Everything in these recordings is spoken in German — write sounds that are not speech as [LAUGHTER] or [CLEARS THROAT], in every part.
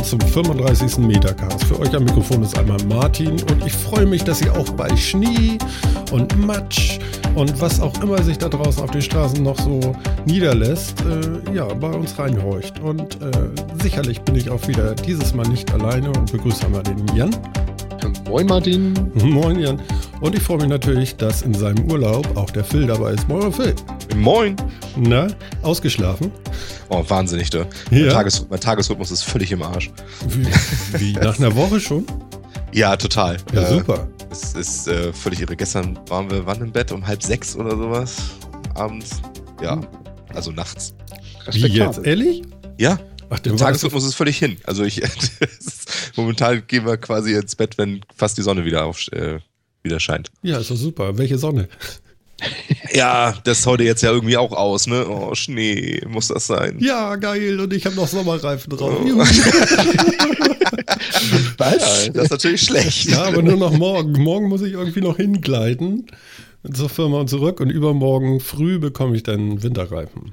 Willkommen zum 35. Metacast. Für euch am Mikrofon ist einmal Martin und ich freue mich, dass ihr auch bei Schnee und Matsch und was auch immer sich da draußen auf den Straßen noch so niederlässt, äh, ja, bei uns reinhorcht. Und äh, sicherlich bin ich auch wieder dieses Mal nicht alleine und begrüße einmal den Jan. Moin Martin. Moin Jan. Und ich freue mich natürlich, dass in seinem Urlaub auch der Phil dabei ist. Moin Phil. Moin. Na, ausgeschlafen? Oh, wahnsinnig, du. Ja. Mein, Tages mein Tagesrhythmus ist völlig im Arsch. Wie, wie nach einer Woche schon? Ja, total. Ja, Äh, super. Es ist äh, völlig irre. Gestern waren wir wann im Bett? Um halb sechs oder sowas? Abends? Ja, Hm. also nachts. Wie jetzt? Ehrlich? Ja, Ach, der Tagesrhythmus ist völlig hin. Also ich, [LAUGHS] ist- momentan gehen wir quasi ins Bett, wenn fast die Sonne wieder, auf, äh, wieder scheint. Ja, ist doch super. Welche Sonne? [LAUGHS] Ja, das ist heute jetzt ja irgendwie auch aus, ne? Oh, Schnee, muss das sein. Ja, geil. Und ich habe noch Sommerreifen drauf. Oh. [LAUGHS] Was? Ja, das ist natürlich schlecht. Ja, aber nur noch morgen. Morgen muss ich irgendwie noch hingleiten zur Firma und zurück. Und übermorgen früh bekomme ich dann Winterreifen.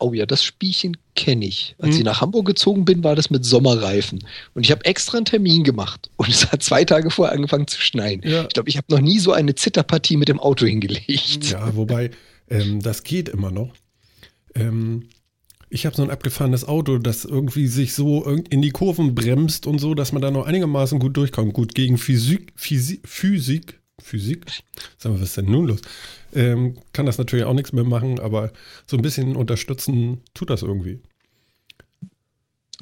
Oh ja, das Spielchen kenne ich. Als Hm. ich nach Hamburg gezogen bin, war das mit Sommerreifen. Und ich habe extra einen Termin gemacht. Und es hat zwei Tage vorher angefangen zu schneien. Ja. Ich glaube, ich habe noch nie so eine Zitterpartie mit dem Auto hingelegt. Ja, wobei, ähm, das geht immer noch. Ähm, ich habe so ein abgefahrenes Auto, das irgendwie sich so in die Kurven bremst und so, dass man da noch einigermaßen gut durchkommt. Gut, gegen Physik, Physik, Physik, Physik, sagen wir, was ist denn nun los? Ähm, kann das natürlich auch nichts mehr machen, aber so ein bisschen unterstützen tut das irgendwie.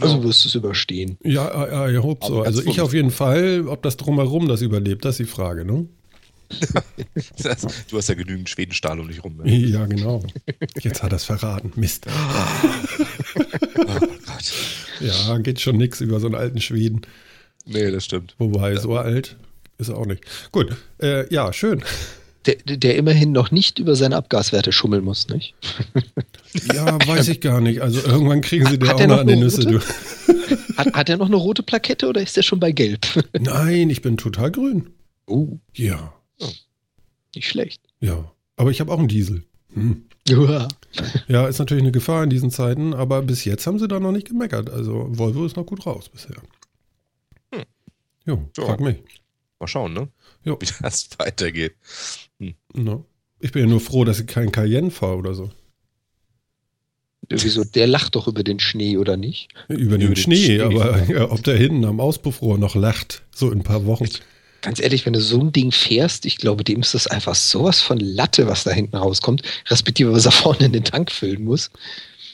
Also wirst du es überstehen. Ja, ja, ich hope so. Also ich auf jeden Fall, ob das drumherum das überlebt, das ist die Frage, ne? [LAUGHS] Das, du hast ja genügend Schwedenstahl um dich rum. Ne? Ja, genau. Jetzt hat er es verraten. Mist. [LAUGHS] Oh Gott. Ja, geht schon nix über so einen alten Schweden. Nee, das stimmt. Wobei, so alt ist er auch nicht. Gut, äh, ja, schön. Der, der immerhin noch nicht über seine Abgaswerte schummeln muss, nicht? [LAUGHS] Ja, weiß ich gar nicht. Also irgendwann kriegen sie Hat auch noch an die Nüsse. Du. Hat, hat er noch eine rote Plakette oder ist der schon bei Gelb? [LAUGHS] Nein, ich bin total grün. Oh, Ja, nicht schlecht. ja. Aber ich habe auch einen Diesel. Hm. Ja. Ja, ist natürlich eine Gefahr in diesen Zeiten, aber bis jetzt haben sie da noch nicht gemeckert. Also Volvo ist noch gut raus bisher. Hm. Jo, Ja. frag mich. Mal schauen, ne? Jo. Wie das weitergeht. No. Ich bin ja nur froh, dass ich keinen Cayenne fahre oder so. Wieso? Der lacht doch über den Schnee, oder nicht? Über den, Über den Schnee, Schnee. aber ja, ob der hinten am Auspuffrohr noch lacht, so in ein paar Wochen. Ganz ehrlich, wenn du so ein Ding fährst, ich glaube, dem ist das einfach sowas von Latte, was da hinten rauskommt, respektive was er [LAUGHS] vorne in den Tank füllen muss.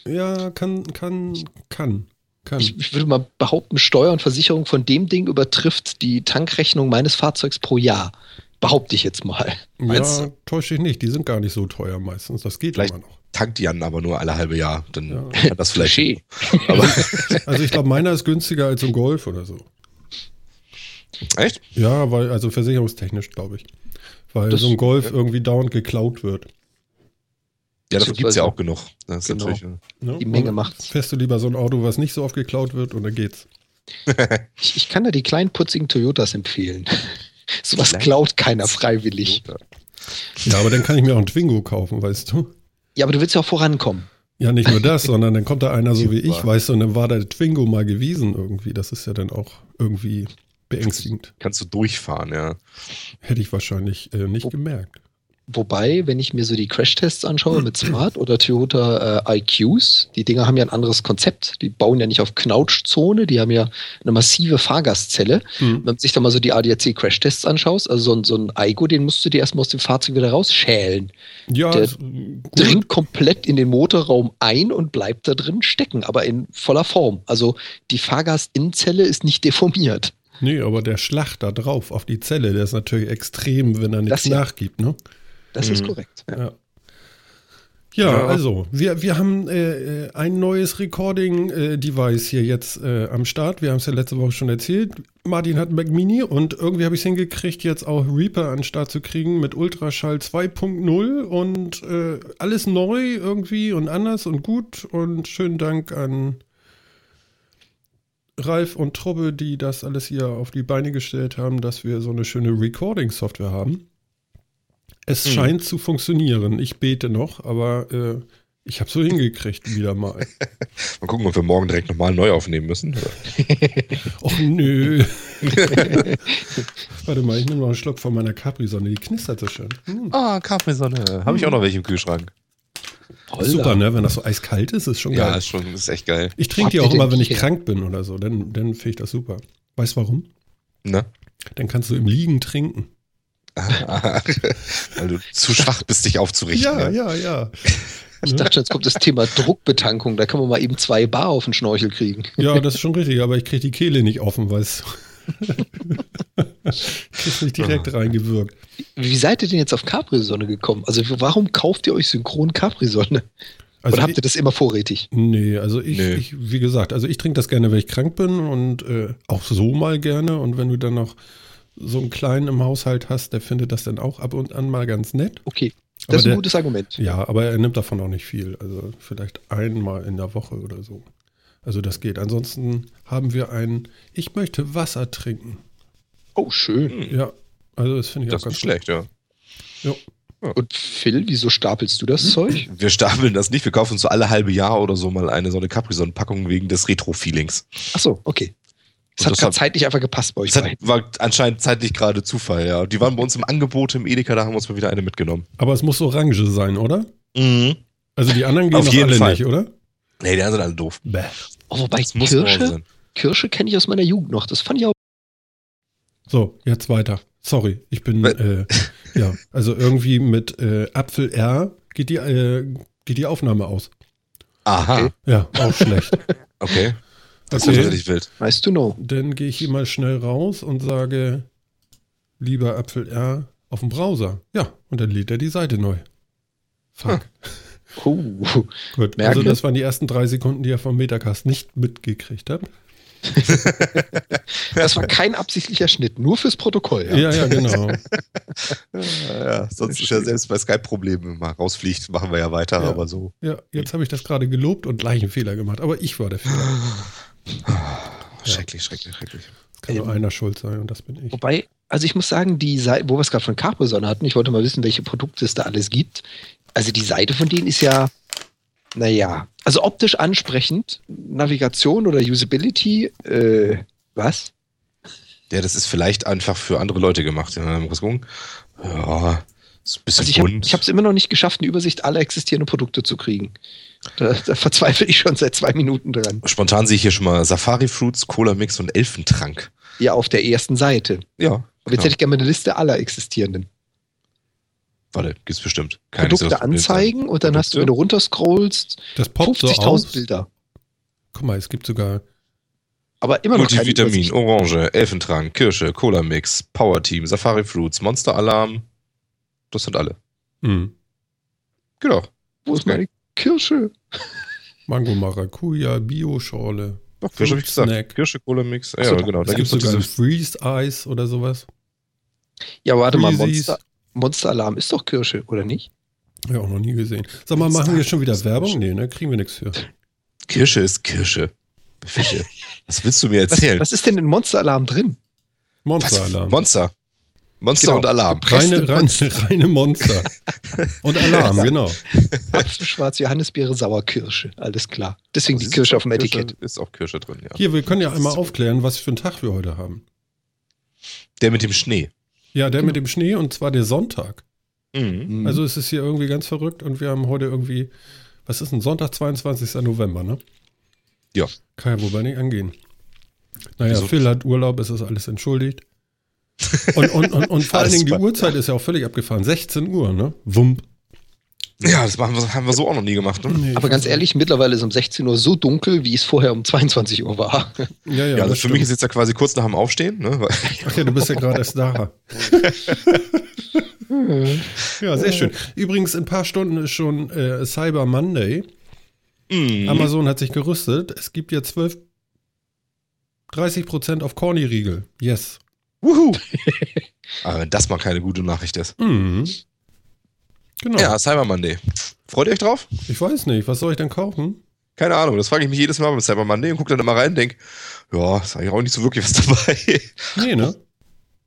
Ja, kann, kann, kann, kann. Ich, ich würde mal behaupten, Steuer und Versicherung von dem Ding übertrifft die Tankrechnung meines Fahrzeugs pro Jahr. Behaupte ich jetzt mal. Meinst ja, täusche ich nicht. Die sind gar nicht so teuer meistens. Das geht Vielleicht- immer noch. Tankt Jan aber nur alle halbe Jahr. Dann Ja. [LAUGHS] hat das vielleicht. [LAUGHS] Aber, [LAUGHS] Also ich glaube, meiner ist günstiger als ein Golf oder so. echt? Ja, weil, also versicherungstechnisch, glaube ich. Weil Das- so ein Golf irgendwie dauernd geklaut wird. Ja, davon gibt es ja auch genug. Das ist Genau. natürlich, äh, Ne? Die Menge macht's. Fährst du lieber so ein Auto, was nicht so oft geklaut wird und dann geht's. [LAUGHS] Ich, ich kann da die kleinen putzigen Toyotas empfehlen. [LAUGHS] Sowas klaut keiner freiwillig. Ja, aber dann kann ich mir auch ein Twingo kaufen, weißt du? Ja, aber du willst ja auch vorankommen. Ja, nicht nur das, [LAUGHS] sondern dann kommt da einer so wie ich, weißt du, und dann war der Twingo mal gewiesen irgendwie. Das ist ja dann auch irgendwie beängstigend. kannst du durchfahren, ja. Hätte ich wahrscheinlich äh, nicht Wo- gemerkt. Wobei, wenn ich mir so die Crashtests anschaue mit Smart oder Toyota äh, IQs, die Dinger haben ja ein anderes Konzept. Die bauen ja nicht auf Knautschzone, die haben ja eine massive Fahrgastzelle. Hm. Wenn man sich da mal so die ADAC-Crashtests anschaust, also so ein, so ein Aigo, den musst du dir erstmal aus dem Fahrzeug wieder rausschälen. Ja, Der. Dringt komplett in den Motorraum ein und bleibt da drin stecken, aber in voller Form. Also die Fahrgastinnenzelle ist nicht deformiert. Nee, aber der Schlag da drauf auf die Zelle, der ist natürlich extrem, wenn er nichts nachgibt, ne? Das ist Mhm. korrekt. Ja. Ja. Ja, also, wir, wir haben äh, äh, ein neues Recording-Device hier jetzt äh, am Start. Wir haben es ja letzte Woche schon erzählt. Martin hat Mac Mini und irgendwie habe ich es hingekriegt, jetzt auch Reaper an den Start zu kriegen mit Ultraschall 2.0 und äh, alles neu irgendwie und anders und gut. Und schönen Dank an Ralf und Trubbe, die das alles hier auf die Beine gestellt haben, dass wir so eine schöne Recording-Software haben. Es Mhm. scheint zu funktionieren. Ich bete noch, aber äh, Ich habe so hingekriegt, wieder mal. [LAUGHS] Mal gucken, ob wir morgen direkt nochmal neu aufnehmen müssen. [LAUGHS] Och nö. [LAUGHS] Warte mal, ich nehme noch einen Schluck von meiner Capri-Sonne. Die knistert so schön. Hm. Ah, Kaffeesonne. Habe ich auch noch welche im Kühlschrank. Holla. Super, ne? Wenn das so eiskalt ist, ist schon Ja, geil. ist schon, ist echt geil. Ich trinke die auch immer, wenn ich die- krank bin oder so. Dann, dann finde ich das super. Weißt du warum? Ne? Dann kannst du im Liegen trinken. [LAUGHS] Weil du zu schwach bist, dich aufzurichten. Ja, ja. ja, ja. Ich dachte, jetzt kommt das Thema Druckbetankung. Da kann man mal eben zwei Bar auf den Schnorchel kriegen. Ja, das ist schon richtig, aber ich kriege die Kehle nicht offen, weil es. [LAUGHS] Kriegst nicht direkt reingewirkt. Wie seid ihr denn jetzt auf Capri-Sonne gekommen? Also warum kauft ihr euch synchron Capri-Sonne? Also Oder habt ihr das immer vorrätig? nee, also ich, Nee. ich, wie gesagt, also ich trinke das gerne, wenn ich krank bin und äh, auch so mal gerne. Und wenn du dann noch so einen kleinen im Haushalt hast, der findet das dann auch ab und an mal ganz nett. Okay, das Aber ist ein der- gutes Argument. Ja, aber er nimmt davon auch nicht viel. Also vielleicht einmal in der Woche oder so. Also das geht. Ansonsten haben wir ein, ich möchte Wasser trinken. Oh, schön. Hm, Ja, also das finde ich das auch ist ganz nicht schlecht, ja. Ja. Und Phil, wieso stapelst du das Zeug? [LAUGHS] Wir stapeln das nicht. Wir kaufen uns so alle halbe Jahr oder so mal eine so eine Capri-Sonne-Packung wegen des Retro-Feelings. Ach so, okay. Das Und hat das grad hat- zeitlich einfach gepasst bei euch Das war anscheinend zeitlich gerade Zufall, ja. Die waren bei uns im Angebot im Edeka, da haben wir uns mal wieder eine mitgenommen. Aber es muss orange sein, oder? Mhm. Also die anderen gehen Auf jeden alle Fall. nicht, oder? Nee, die anderen sind alle doof. Bäh. Oh, wobei Das Kirsche. Kirsche kenne ich aus meiner Jugend noch. Das fand ich auch. So, jetzt weiter. Sorry, ich bin, äh, [LAUGHS] ja, also irgendwie mit äh, Apfel R geht die, äh, geht die Aufnahme aus. Aha, Okay. Ja, auch schlecht. okay. Das ist Okay. natürlich wild. Nice to know. Dann gehe ich hier mal schnell raus und sage, lieber Apfel R auf dem Browser. Ja, und dann lädt er die Seite neu. Fuck. Oh, Gut, Merke. also das waren die ersten drei Sekunden, die er vom Metacast nicht mitgekriegt hat. [LAUGHS] das war kein absichtlicher Schnitt, nur fürs Protokoll. Ja. Ja, ja, genau. Ja, [LAUGHS] ja, sonst ist ja selbst bei Skype-Problemen mal rausfliegt, machen wir ja weiter, Ja. aber so. Ja, jetzt habe ich das gerade gelobt und gleich einen Fehler gemacht. Aber ich war der Fehler. [LAUGHS] Schrecklich, schrecklich, schrecklich. Es kann nur einer schuld sein und das bin ich. Wobei, also ich muss sagen, die Seite, wo wir es gerade von Capri-Sonne hatten, ich wollte mal wissen, welche Produkte es da alles gibt. Also die Seite von denen ist ja, naja, also optisch ansprechend, Navigation oder Usability, äh, was? Ja, das ist vielleicht einfach für andere Leute gemacht. Ja, mal kurz gucken. Ja, ist ein bisschen Also ich habe bunt. es immer noch nicht geschafft, eine Übersicht aller existierenden Produkte zu kriegen. Da, da verzweifle ich schon seit zwei Minuten dran. Spontan sehe ich hier schon mal Safari Fruits, Cola Mix und Elfentrank. Ja, auf der ersten Seite. Ja. Aber jetzt genau. hätte ich gerne mal eine Liste aller existierenden. Warte, gibt's bestimmt. Kann nicht so Produkte anzeigen und dann hast du, wenn du runterscrollst, Das poppt so 50.000 aus. Bilder. Guck mal, es gibt sogar. Aber immer noch keine Multivitamin. Orange, Elfentrank, Kirsche, Cola Mix, Power Team, Safari Fruits, Monster Alarm. Das sind alle. Hm, Genau. Wo ist meine Kirsche? [LAUGHS] Mango Maracuja, Bio-Schorle. Doch, Kirsche habe ich gesagt. Kirsche, Cola Mix. Ja, Ach so, genau. Da Es gibt's gibt noch sogar diese. Freeze-Eis oder sowas. Ja, warte mal, Freezies. Monster, Monster Alarm ist doch Kirsche, oder nicht? Ja, auch noch nie gesehen. Sag mal, machen wir schon wieder Werbung? Nee, ne? Kriegen wir nichts für. Kirsche ist Kirsche. Fische. [LAUGHS] Was willst du mir Was, erzählen? was ist denn in Monster Alarm drin? Monster-Alarm. Monster. Monster Genau. und Alarm. Reine, reine, [LAUGHS] reine Monster. Und Alarm, genau. Schwarz, Johannisbeere, Sauerkirsche. Alles klar. Deswegen die Also Kirsche ist auf dem auch Etikett. Kirsche, ist auch Kirsche drin, ja. Hier, wir können ja einmal aufklären, was für einen Tag wir heute haben. Der mit dem Schnee. Ja, der mit dem Schnee und zwar der Sonntag. Mhm. Also es ist hier irgendwie ganz verrückt und wir haben heute irgendwie, was ist ein Sonntag, 22. November, ne? Ja. Kann ja wohl nicht angehen. Naja, Wieso? Phil hat Urlaub, es ist alles entschuldigt. Und, und, und, und vor allen Dingen die. Uhrzeit ist ja auch völlig abgefahren. 16 Uhr, ne? Wump. Ja, das machen wir, haben wir so auch noch nie gemacht. Ne? Nee, Aber ganz weiß ehrlich, mittlerweile ist um 16 Uhr so dunkel, wie es vorher um 22 Uhr war. Ja, ja, Ja, also das für mich ist stimmt. jetzt ja quasi kurz nach dem Aufstehen. Ne? Ach ja, du bist ja gerade erst da. [LAUGHS] Ja, sehr schön. Übrigens, in ein paar Stunden ist schon äh, Cyber Monday. Mhm. Amazon hat sich gerüstet. Es gibt ja 12, 30% auf Corny-Riegel. Yes. Wuhu. [LAUGHS] Aber wenn das mal keine gute Nachricht ist. Mhm. Genau. Ja, Cyber Monday. Freut ihr euch drauf? Ich weiß nicht, was soll ich denn kaufen? Keine Ahnung, das frage ich mich jedes Mal beim Cyber Monday und gucke dann immer rein und denke, ja, ist eigentlich auch nicht so wirklich was dabei. Nee, ne? [LAUGHS]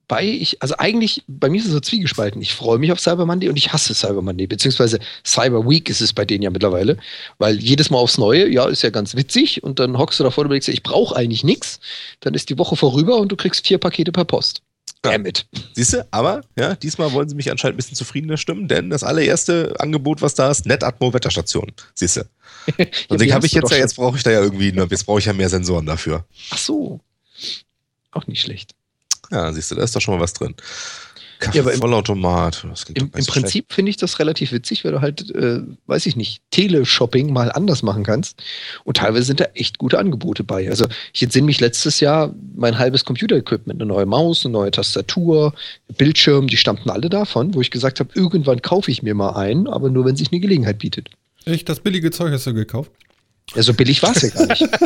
Wobei ich, also eigentlich, bei mir ist es so zwiegespalten. Ich freue mich auf Cyber Monday und ich hasse Cyber Monday, beziehungsweise Cyber Week ist es bei denen ja mittlerweile, weil jedes Mal aufs Neue, ja, ist ja ganz witzig und dann hockst du davor und denkst, ich brauche eigentlich nichts. Dann ist die Woche vorüber und du kriegst vier Pakete per Post. Damit. Siehst du, aber ja, diesmal wollen sie mich anscheinend ein bisschen zufriedener stimmen, denn das allererste Angebot, was da ist, Netatmo Wetterstation. Siehst du. [LAUGHS] Und den habe ich jetzt ja, jetzt brauche ich da ja irgendwie, jetzt brauche ich ja mehr Sensoren dafür. Ach so. Auch nicht schlecht. Ja, siehst du, da ist doch schon mal was drin. Ja, aber im- Vollautomat. Im, im Prinzip finde ich das relativ witzig, weil du halt, äh, weiß ich nicht, Teleshopping mal anders machen kannst. Und teilweise sind da echt gute Angebote bei. Also ich entsinne mich letztes Jahr mein halbes Computer-Equipment, eine neue Maus, eine neue Tastatur, Bildschirm, die stammten alle davon, wo ich gesagt habe, irgendwann kaufe ich mir mal einen, aber nur wenn sich eine Gelegenheit bietet. Echt, das billige Zeug hast du gekauft? Ja, so billig war es ja gar nicht. [LAUGHS]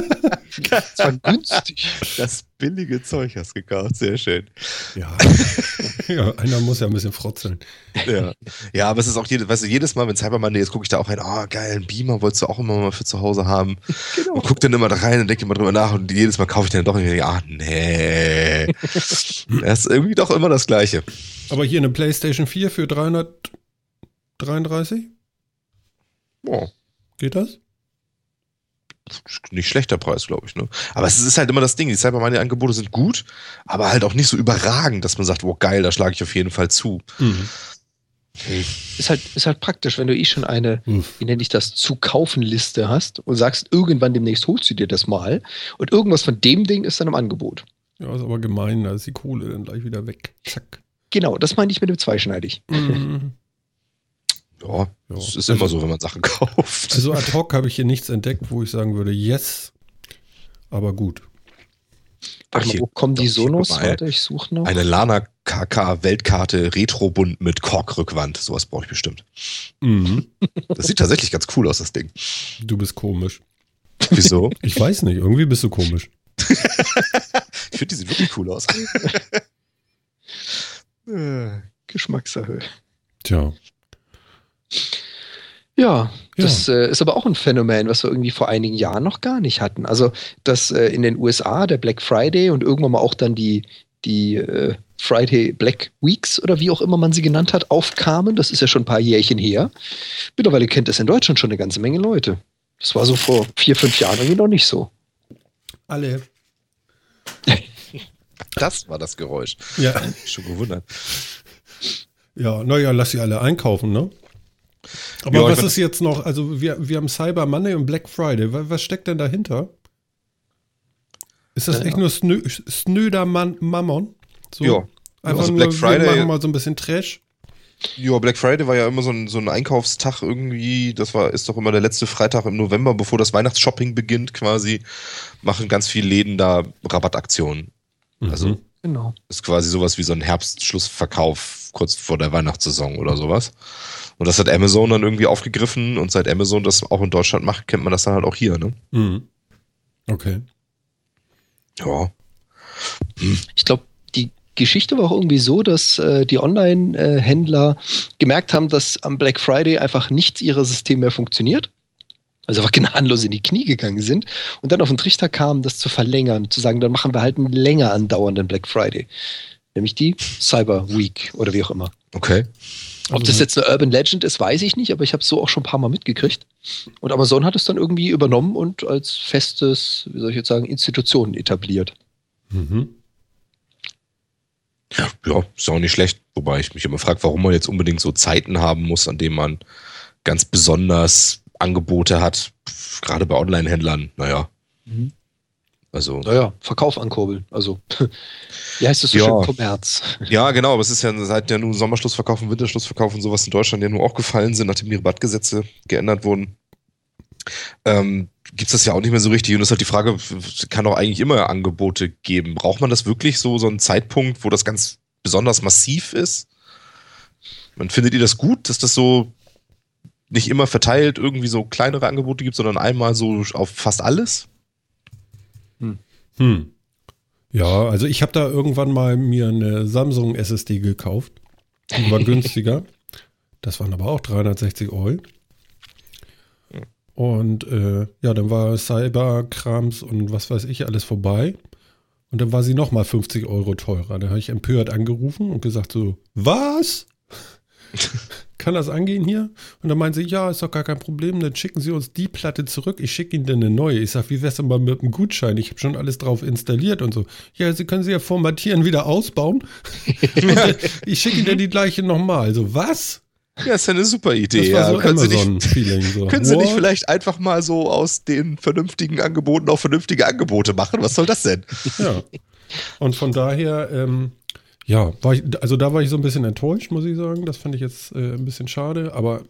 Es war günstig. Das billige Zeug hast du gekauft, sehr schön. Ja. [LAUGHS] ja, einer muss ja ein bisschen frotzeln. Ja. ja, aber es ist auch jedes, weißt du, jedes Mal, wenn Cyber Monday ist, gucke ich da auch rein, oh geil, ein Beamer wolltest du auch immer mal für zu Hause haben. Genau. Und guck dann immer da rein und denke immer drüber nach und jedes Mal kaufe ich dann doch irgendwie, ah nee. das ist irgendwie doch immer das Gleiche. Aber hier eine PlayStation 4 für 333? Oh, Geht das? Nicht schlechter Preis, glaube ich. Ne? Aber es ist halt immer das Ding, die Cyber Monday Angebote sind gut, aber halt auch nicht so überragend, dass man sagt, oh geil, da schlage ich auf jeden Fall zu. Mhm. Ist halt, ist halt praktisch, wenn du eh schon eine, Hm. wie nenne ich das, zu kaufen Liste hast und sagst, irgendwann demnächst holst du dir das mal und irgendwas von dem Ding ist dann im Angebot. Ja, ist aber gemein, da ist die Kohle dann gleich wieder weg. Zack. Genau, das meine ich mit dem Zweischneidig. Mhm. Ja, Ja. das ist immer so, wenn man Sachen [LAUGHS] kauft. Also ad hoc habe ich hier nichts entdeckt, wo ich sagen würde, yes, aber gut. Warte mal, hier- wo kommen die Sonos? Warte, ich suche noch. Eine Lana KK Weltkarte Retrobund mit Korkrückwand. Sowas brauche ich bestimmt. Mhm. Das sieht tatsächlich ganz cool aus, das Ding. Du bist komisch. Wieso? [LAUGHS] Ich weiß nicht, irgendwie bist du komisch. Ich finde, die sieht wirklich cool aus. Äh, Geschmackssache. Tja. Ja, Ja. das äh, ist aber auch ein Phänomen, was wir irgendwie vor einigen Jahren noch gar nicht hatten. Also, dass äh, in den USA der Black Friday und irgendwann mal auch dann die, die äh, Friday Black Weeks oder wie auch immer man sie genannt hat, aufkamen. Das ist ja schon ein paar Jährchen her. Mittlerweile kennt das in Deutschland schon eine ganze Menge Leute. Das war so vor vier, fünf Jahren irgendwie noch nicht so. Alle. [LAUGHS] Das war das Geräusch. Ja. Schon gewundert. Ja, naja, lass sie alle einkaufen, ne? Aber Ja, was ist jetzt noch? Also, wir, wir haben Cyber Monday und Black Friday. Was, was steckt denn dahinter? Ist das Ja. echt nur snö, snöder Man Mammon? So, Ja. Einfach Also nur, Black Friday- wir machen mal so ein bisschen Trash. Ja, Black Friday war ja immer so ein, so ein Einkaufstag irgendwie. Das war, ist doch immer der letzte Freitag im November, bevor das Weihnachtsshopping beginnt, quasi. Machen ganz viele Läden da Rabattaktionen. Also, Mhm. Genau. ist quasi sowas wie so ein Herbstschlussverkauf kurz vor der Weihnachtssaison oder sowas. Und das hat Amazon dann irgendwie aufgegriffen und seit Amazon das auch in Deutschland macht, kennt man das dann halt auch hier, ne? Mhm. Okay. Ja. Ich glaube, die Geschichte war auch irgendwie so, dass äh, die Online-Händler gemerkt haben, dass am Black Friday einfach nichts ihrer Systeme mehr funktioniert. Also einfach gnadenlos in die Knie gegangen sind und dann auf den Trichter kamen, das zu verlängern, zu sagen, dann machen wir halt einen länger andauernden Black Friday. Nämlich die Cyber Week oder wie auch immer. Okay. Ob das jetzt eine Urban Legend ist, weiß ich nicht, aber ich habe es so auch schon ein paar Mal mitgekriegt. Und Amazon hat es dann irgendwie übernommen und als festes, wie soll ich jetzt sagen, Institution etabliert. Mhm. Ja, ist auch nicht schlecht. Wobei ich mich immer frage, warum man jetzt unbedingt so Zeiten haben muss, an denen man ganz besonders Angebote hat. Gerade bei Online-Händlern. Naja. Mhm. Also. Naja, Verkauf ankurbeln. Also, [LAUGHS] wie heißt das so Ja. schön? Kommerz. [LAUGHS] Ja, genau, aber es ist ja seit der nun Sommerschlussverkauf und Winterschlussverkauf und sowas in Deutschland ja nur auch gefallen sind, nachdem die Rabattgesetze geändert wurden. Ähm, Gibt es das ja auch nicht mehr so richtig. Und das ist halt die Frage, kann doch eigentlich immer Angebote geben. Braucht man das wirklich so, so einen Zeitpunkt, wo das ganz besonders massiv ist? Man findet ihr das gut, dass das so nicht immer verteilt irgendwie so kleinere Angebote gibt, sondern einmal so auf fast alles? Hm. Ja, also ich habe da irgendwann mal mir eine Samsung SSD gekauft. Die war [LAUGHS] günstiger. Das waren aber auch 360 Euro. Und äh, ja, dann war Cyberkrams und was weiß ich alles vorbei. Und dann war sie nochmal 50 Euro teurer. Da habe ich empört angerufen und gesagt so, was? [LAUGHS] Kann das angehen hier? Und dann meinte sie, ja, ist doch gar kein Problem, dann schicken Sie uns die Platte zurück, ich schicke Ihnen dann eine neue. Ich sage, wie wär's denn mal mit einem Gutschein? Ich habe schon alles drauf installiert und so. Ja, Sie können sie ja formatieren, wieder ausbauen. [LAUGHS] ich schicke Ihnen dann die gleiche nochmal. Also, was? Ja, ist ja eine super Idee. Das war ja. so können Sie nicht. So. [LAUGHS] können Sie nicht vielleicht einfach mal so aus den vernünftigen Angeboten auch vernünftige Angebote machen? Was soll das denn? Ja. Und von daher, ähm, ja, war ich, also da war ich so ein bisschen enttäuscht, muss ich sagen. Das fand ich jetzt äh, ein bisschen schade, aber.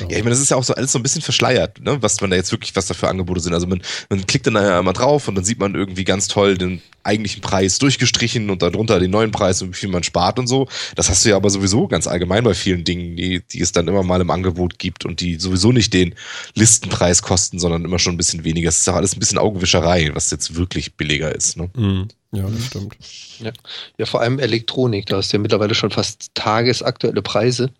Ja, ich meine, das ist ja auch so alles so ein bisschen verschleiert, ne? was man da jetzt wirklich, was da für Angebote sind. Also man, man klickt dann ja mal drauf und dann sieht man irgendwie ganz toll den eigentlichen Preis durchgestrichen und darunter den neuen Preis und wie viel man spart und so. Das hast du ja aber sowieso ganz allgemein bei vielen Dingen, die, die es dann immer mal im Angebot gibt und die sowieso nicht den Listenpreis kosten, sondern immer schon ein bisschen weniger. Es ist auch alles ein bisschen Augenwischerei, was jetzt wirklich billiger ist. Ne? Mhm. Ja, das stimmt. Ja, vor allem Elektronik, da hast du ja mittlerweile schon fast tagesaktuelle Preise.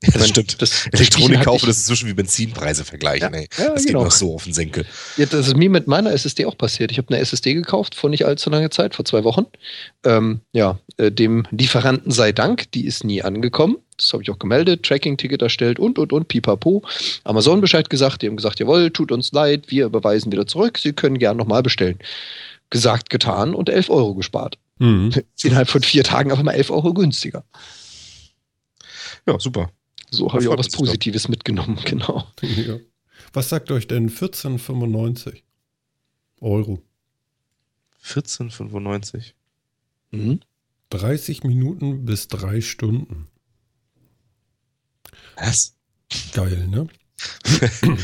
Ja, das meine, stimmt. das- Elektronik kaufen, das ist inzwischen wie Benzinpreise vergleichen. Ja, ey. ja, das genau. geht noch so auf den Senkel. Ja, das ist mir mit meiner SSD auch passiert. Ich habe eine SSD gekauft vor nicht allzu langer Zeit, vor zwei Wochen. Ähm, ja, äh, dem Lieferanten sei Dank, die ist nie angekommen. Das habe ich auch gemeldet, Tracking-Ticket erstellt und, und, und, pipapo. Amazon Bescheid gesagt, die haben gesagt, jawohl, tut uns leid, wir überweisen wieder zurück, Sie können gern nochmal bestellen. Gesagt, getan und 11 Euro gespart. Mhm. [LAUGHS] Innerhalb von vier Tagen einfach mal 11 Euro günstiger. Ja, super. So habe ich auch was sich doch. Positives mitgenommen, [LAUGHS] genau. Ja. Was sagt euch denn 14,95 Euro? 14,95. Mhm. 30 Minuten bis drei Stunden. Was? Geil, ne? [LAUGHS]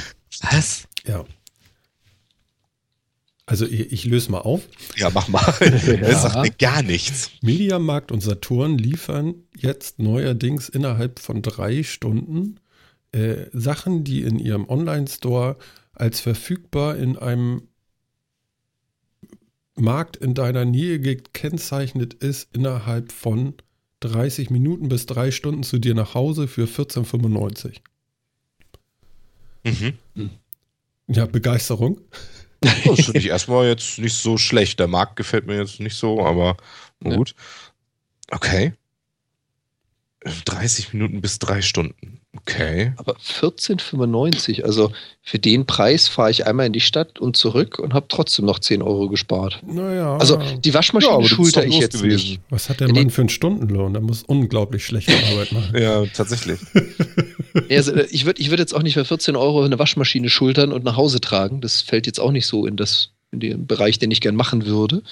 Was? Ja. Also ich, ich löse mal auf. Ja, mach mal. [LAUGHS] Das sagt mir gar nichts. Mediamarkt und Saturn liefern jetzt neuerdings innerhalb von drei Stunden äh, Sachen, die in ihrem Online-Store als verfügbar in einem Markt in deiner Nähe gekennzeichnet ist, innerhalb von 30 Minuten bis drei Stunden zu dir nach Hause für 14,95. Mhm. Ja, Begeisterung. Das finde [LAUGHS] ich erstmal jetzt nicht so schlecht. Der Markt gefällt mir jetzt nicht so, aber na Ja. gut. Okay. 30 Minuten bis drei Stunden. Okay. Aber 14,95, also für den Preis fahre ich einmal in die Stadt und zurück und habe trotzdem noch 10 Euro gespart. Naja. Also die Waschmaschine Ja, schulter ich jetzt gewesen. nicht. was hat der Ja, Mann für einen Stundenlohn? Der muss unglaublich schlechte Arbeit machen. Ja, tatsächlich. [LAUGHS] Ja, Also, äh, ich würde ich würd jetzt auch nicht für 14 Euro eine Waschmaschine schultern und nach Hause tragen. Das fällt jetzt auch nicht so in, das, in den Bereich, den ich gern machen würde.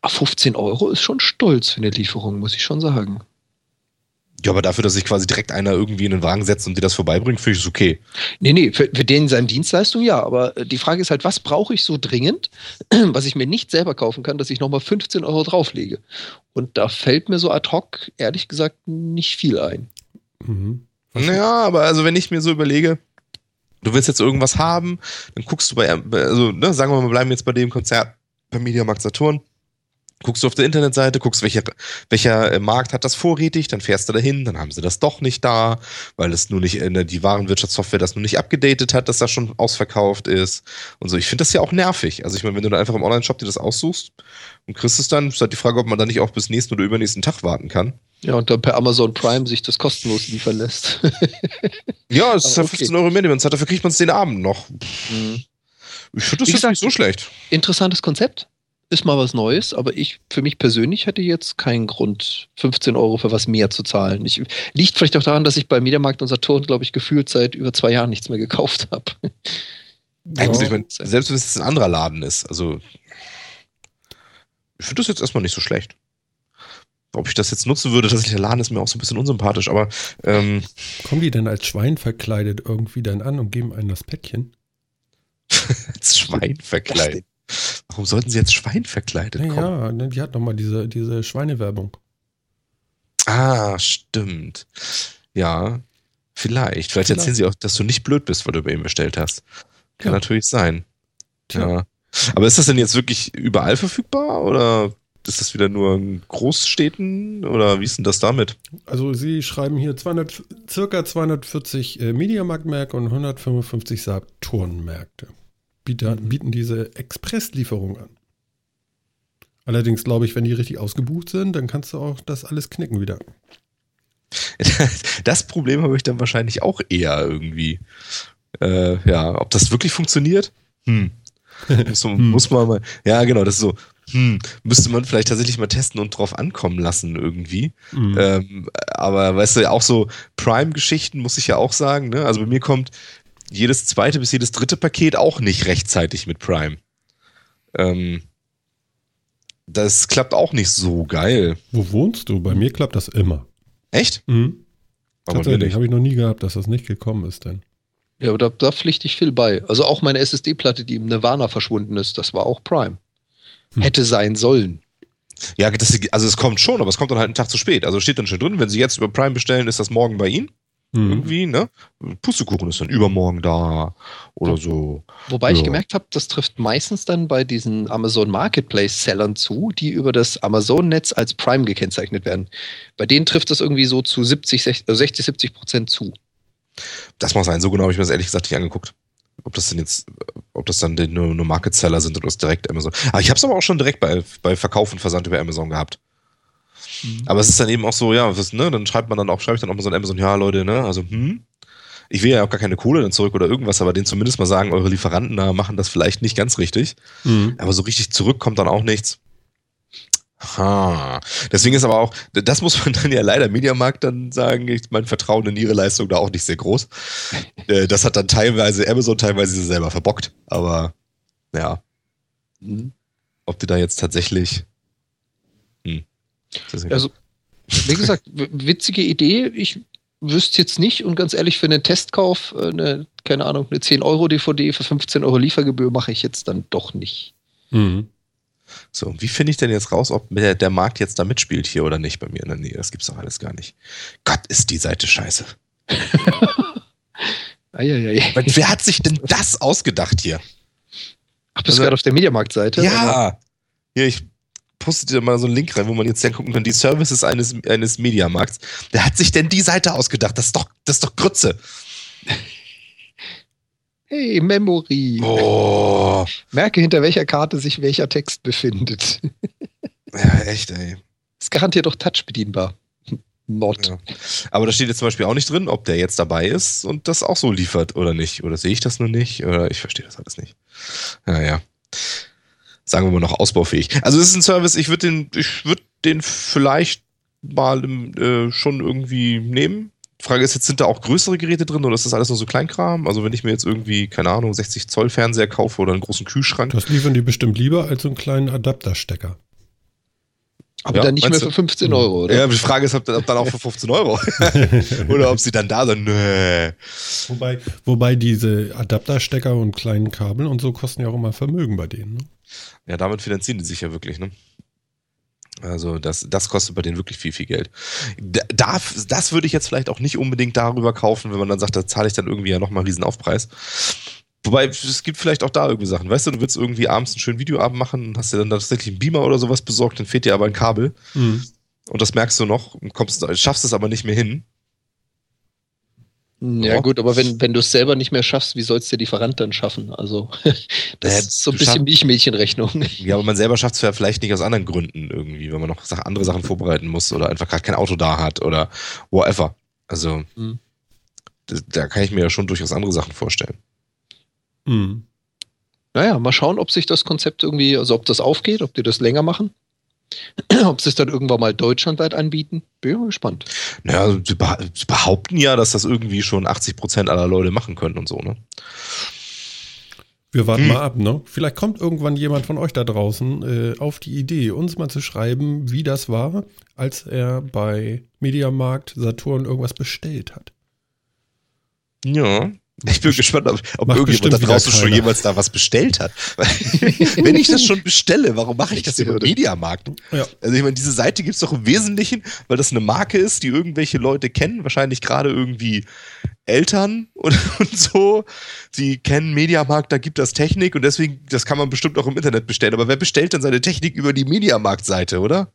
Aber 15 Euro ist schon stolz für eine Lieferung, muss ich schon sagen. Ja, aber dafür, dass sich quasi direkt einer irgendwie in den Wagen setzt und dir das vorbeibringt, finde ich es okay. Nee, nee, für, für den seine Dienstleistung ja, aber äh, die Frage ist halt, was brauche ich so dringend, [CLEARS THROAT] was ich mir nicht selber kaufen kann, dass ich nochmal 15 Euro drauflege? Und da fällt mir so ad hoc, ehrlich gesagt, nicht viel ein. Mhm. Naja, aber also wenn ich mir so überlege, du willst jetzt irgendwas haben, dann guckst du bei, also ne, sagen wir mal, wir bleiben jetzt bei dem Konzert beim Mediamarkt Saturn. Guckst du auf der Internetseite, guckst, welcher, welcher äh, Markt hat das vorrätig, dann fährst du dahin, dann haben sie das doch nicht da, weil es nur nicht, äh, die Warenwirtschaftssoftware das nur nicht abgedatet hat, dass das schon ausverkauft ist und so. Ich finde das ja auch nervig. Also ich meine, wenn du da einfach im Online-Shop dir das aussuchst und kriegst es dann, ist halt die Frage, ob man da nicht auch bis nächsten oder übernächsten Tag warten kann. Ja, und dann per Amazon Prime sich das kostenlos liefern lässt. [LAUGHS] Ja, es ist ja okay. 15 Euro mehr, die man zahlt, dafür kriegt man es den Abend noch. Mhm. Ich finde das Wie gesagt, nicht so schlecht. Interessantes Konzept. Ist mal was Neues, aber ich, für mich persönlich hätte jetzt keinen Grund, 15 Euro für was mehr zu zahlen. Ich, liegt vielleicht auch daran, dass ich bei Mediamarkt und Saturn, glaube ich, gefühlt seit über zwei Jahren nichts mehr gekauft habe. [LAUGHS] Ja. gut, ich mein, selbst wenn es ein anderer Laden ist, also ich finde das jetzt erstmal nicht so schlecht. Ob ich das jetzt nutzen würde, tatsächlich der Laden ist mir auch so ein bisschen unsympathisch, aber ähm, Kommen die denn als Schwein verkleidet irgendwie dann an und geben einem das Päckchen? als [LAUGHS] Schwein verkleidet. Warum sollten sie jetzt Schwein verkleidet kommen? Ja, ne, die hat nochmal diese, diese Schweinewerbung. Ah, stimmt. Ja, vielleicht. Vielleicht Vielleicht. erzählen sie auch, dass du nicht blöd bist, weil du bei ihm bestellt hast. Kann Ja. natürlich sein. Tja. Ja. Aber ist das denn jetzt wirklich überall verfügbar oder ist das wieder nur in Großstädten oder wie ist denn das damit? Also sie schreiben hier 200, circa 240 äh, Mediamarktmärkte und 155 Saturnmärkte bieten, bieten diese Expresslieferung an. Allerdings glaube ich, wenn die richtig ausgebucht sind, dann kannst du auch das alles knicken wieder. [LAUGHS] Das Problem habe ich dann wahrscheinlich auch eher irgendwie. Äh, ja, ob das wirklich funktioniert? Hm. Muss, man, [LAUGHS] hm. muss man mal. Ja, genau, das ist so. Hm, müsste man vielleicht tatsächlich mal testen und drauf ankommen lassen irgendwie. Mhm. Ähm, aber weißt du, auch so Prime-Geschichten muss ich ja auch sagen. Ne? Also bei mir kommt jedes zweite bis jedes dritte Paket auch nicht rechtzeitig mit Prime. Ähm, das klappt auch nicht so geil. Wo wohnst du? Bei mir klappt das immer. Echt? Mhm. Tatsächlich, habe ich noch nie gehabt, dass das nicht gekommen ist denn. Ja, aber da, da pflichte ich viel bei. Also auch meine SSD-Platte, die im Nirvana verschwunden ist, das war auch Prime. Hm. Hätte sein sollen. Ja, das, also es kommt schon, aber es kommt dann halt einen Tag zu spät. Also steht dann schon drin, wenn Sie jetzt über Prime bestellen, ist das morgen bei Ihnen. Mhm. Irgendwie, ne? Pustekuchen ist dann übermorgen da oder so. Wobei ja. ich gemerkt habe, das trifft meistens dann bei diesen Amazon Marketplace-Sellern zu, die über das Amazon-Netz als Prime gekennzeichnet werden. Bei denen trifft das irgendwie so zu 70, 60, 60 70 Prozent zu. Das muss sein, so genau habe ich mir das ehrlich gesagt nicht angeguckt. Ob das denn jetzt, ob das dann nur, nur Market-Seller sind oder das direkt Amazon. Aber ich habe es aber auch schon direkt bei, bei Verkauf und Versand über Amazon gehabt. Mhm. Aber es ist dann eben auch so, ja, was, ne, dann schreibt man dann auch, schreibe ich dann auch mal so ein Amazon, ja, Leute, ne, also, hm, ich will ja auch gar keine Kohle dann zurück oder irgendwas, aber denen zumindest mal sagen, eure Lieferanten da machen das vielleicht nicht ganz richtig. Mhm. Aber so richtig zurück kommt dann auch nichts. Ha. Deswegen ist aber auch, das muss man dann ja leider Mediamarkt dann sagen, ich, mein Vertrauen in ihre Leistung da auch nicht sehr groß. [LAUGHS] Äh, das hat dann teilweise Amazon teilweise selber verbockt, aber ja. Mhm. Ob die da jetzt tatsächlich. Also, wie gesagt, witzige Idee. Ich wüsste jetzt nicht und ganz ehrlich, für einen Testkauf, äh, eine, keine Ahnung, eine 10 Euro DVD für 15 Euro Liefergebühr mache ich jetzt dann doch nicht. Mhm. So, wie finde ich denn jetzt raus, ob der, der, Markt jetzt da mitspielt hier oder nicht bei mir in der Nähe? Das gibt's doch alles gar nicht. Gott, ist die Seite scheiße. [LAUGHS] Eieiei. Wer hat sich denn das ausgedacht hier? Ach, bist also, du gerade auf der Mediamarkt-Seite? Ja. Oder? Hier, ich poste dir mal so einen Link rein, wo man jetzt dann gucken kann, die Services eines, eines Mediamarkts. Wer hat sich denn die Seite ausgedacht? Das ist doch, das ist doch Grütze. Hey, Memory. Oh. Merke, hinter welcher Karte sich welcher Text befindet. ja, echt, ey. Ist garantiert doch touch bedienbar. Not. Ja. Aber da steht jetzt zum Beispiel auch nicht drin, ob der jetzt dabei ist und das auch so liefert oder nicht. Oder sehe ich das nur nicht? Oder ich verstehe das alles nicht. Naja. Sagen wir mal noch ausbaufähig. Also es ist ein Service, ich würde den, ich würde den vielleicht mal äh, schon irgendwie nehmen. Frage ist jetzt, sind da auch größere Geräte drin oder ist das alles nur so Kleinkram? Also wenn ich mir jetzt irgendwie, keine Ahnung, 60 Zoll Fernseher kaufe oder einen großen Kühlschrank. Das liefern die bestimmt lieber als so einen kleinen Adapterstecker. Aber ja, dann nicht mehr für 15 Euro, oder? Ja, die Frage ist, ob, ob dann auch für 15 Euro. [LAUGHS] oder ob sie dann da sind. Nö. Wobei, wobei diese Adapterstecker und kleinen Kabel und so kosten ja auch immer Vermögen bei denen. Ne? Ja, damit finanzieren die sich ja wirklich, ne? Also das, das kostet bei denen wirklich viel, viel Geld. Da, das würde ich jetzt vielleicht auch nicht unbedingt darüber kaufen, wenn man dann sagt, da zahle ich dann irgendwie ja nochmal einen riesen Aufpreis. Wobei, es gibt vielleicht auch da irgendwie Sachen. Weißt du, du willst irgendwie abends einen schönen Videoabend machen und hast dir dann tatsächlich einen Beamer oder sowas besorgt, dann fehlt dir aber ein Kabel. Mhm. Und das merkst du noch, kommst, schaffst es aber nicht mehr hin. Ja, ja, gut, aber wenn, wenn du es selber nicht mehr schaffst, wie sollst du der Lieferant dann schaffen? Also, [LAUGHS] das ja, ist so ein bisschen Milchmädchenrechnung. [LAUGHS] Ja, aber man selber schafft es ja vielleicht nicht aus anderen Gründen irgendwie, wenn man noch andere Sachen vorbereiten muss oder einfach gerade kein Auto da hat oder whatever. Also, mhm. da, da, kann ich mir ja schon durchaus andere Sachen vorstellen. Mhm. Naja, mal schauen, ob sich das Konzept irgendwie, also ob das aufgeht, ob die das länger machen. [CLEARS THROAT] Ob sie es dann irgendwann mal deutschlandweit anbieten, bin ich gespannt. Naja, sie, behaupten ja, dass das irgendwie schon 80 Prozent aller Leute machen können und so, ne? Wir warten hm. mal ab, ne? Vielleicht kommt irgendwann jemand von euch da draußen äh, auf die Idee, uns mal zu schreiben, wie das war, als er bei Mediamarkt Saturn irgendwas bestellt hat. Ja. Ich bin gespannt, ob, ob irgendjemand da draußen schon jemals da was bestellt hat. [LAUGHS] Wenn ich das schon bestelle, warum mache ich das über Mediamarkt? Ja. Also ich meine, diese Seite gibt es doch im Wesentlichen, weil das eine Marke ist, die irgendwelche Leute kennen, wahrscheinlich gerade irgendwie Eltern [LAUGHS] und, und so. Sie kennen Mediamarkt, da gibt das Technik und deswegen, das kann man bestimmt auch im Internet bestellen. Aber wer bestellt dann seine Technik über die Mediamarkt-Seite, oder?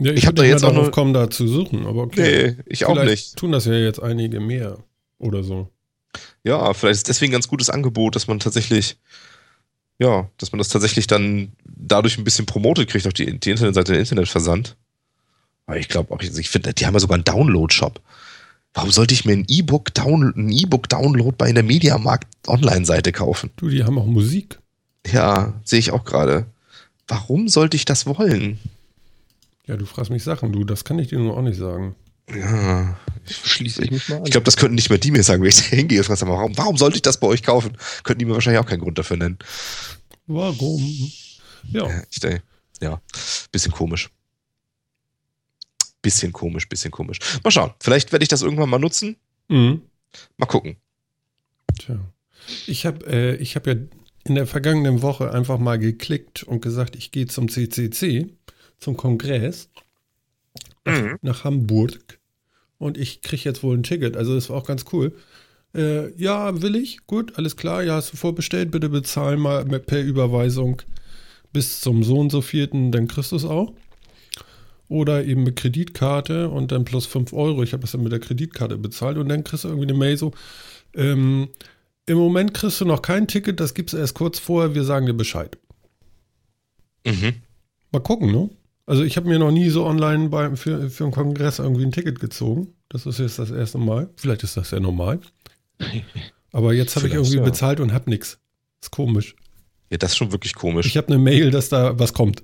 Ja, ich, ich habe da jetzt auch noch kommen, da zu suchen, aber okay. Nee, ich Vielleicht auch nicht. Tun das ja jetzt einige mehr oder so. Ja, vielleicht ist deswegen ein ganz gutes Angebot, dass man tatsächlich, ja, dass man das tatsächlich dann dadurch ein bisschen promotet kriegt auf die, die Internetseite, der Internetversand. Aber ich glaube auch, ich finde, die haben ja sogar einen Download-Shop. Warum sollte ich mir ein E-Book down, ein E-Book Download bei einer Mediamarkt Online-Seite kaufen? Du, die haben auch Musik. Ja, sehe ich auch gerade. Warum sollte ich das wollen? Ja, du fragst mich Sachen, du, das kann ich dir nur auch nicht sagen. Ja, Schließe ich mich mal an. ich glaube, das könnten nicht mehr die mir sagen, wenn ich da hingehe warum, warum sollte ich das bei euch kaufen? Könnten die mir wahrscheinlich auch keinen Grund dafür nennen. Warum? Ja, Ja, ich denke, ja, bisschen komisch. Bisschen komisch, bisschen komisch. Mal schauen, vielleicht werde ich das irgendwann mal nutzen. mhm. Mal gucken. Tja. Ich habe äh, ich hab ja in der vergangenen Woche einfach mal geklickt und gesagt, ich gehe zum CCC, zum Kongress nach Hamburg und ich kriege jetzt wohl ein Ticket. Also das war auch ganz cool. Äh, ja, will ich. Gut, alles klar. Ja, hast du vorbestellt. Bitte bezahlen mal mit- per Überweisung bis zum so und so vierten, dann kriegst du es auch. Oder eben mit Kreditkarte und dann plus 5 Euro. Ich habe das dann mit der Kreditkarte bezahlt und dann kriegst du irgendwie eine Mail so, ähm, im Moment kriegst du noch kein Ticket, das gibt's erst kurz vorher, wir sagen dir Bescheid. Mhm. Mal gucken, ne? Also ich habe mir noch nie so online bei, für, für einen Kongress irgendwie ein Ticket gezogen. Das ist jetzt das erste Mal. Vielleicht ist das ja normal. [LAUGHS] Aber jetzt habe ich irgendwie ja. bezahlt und habe nichts. Ist komisch. Ja, das ist schon wirklich komisch. Ich habe eine Mail, dass da was kommt.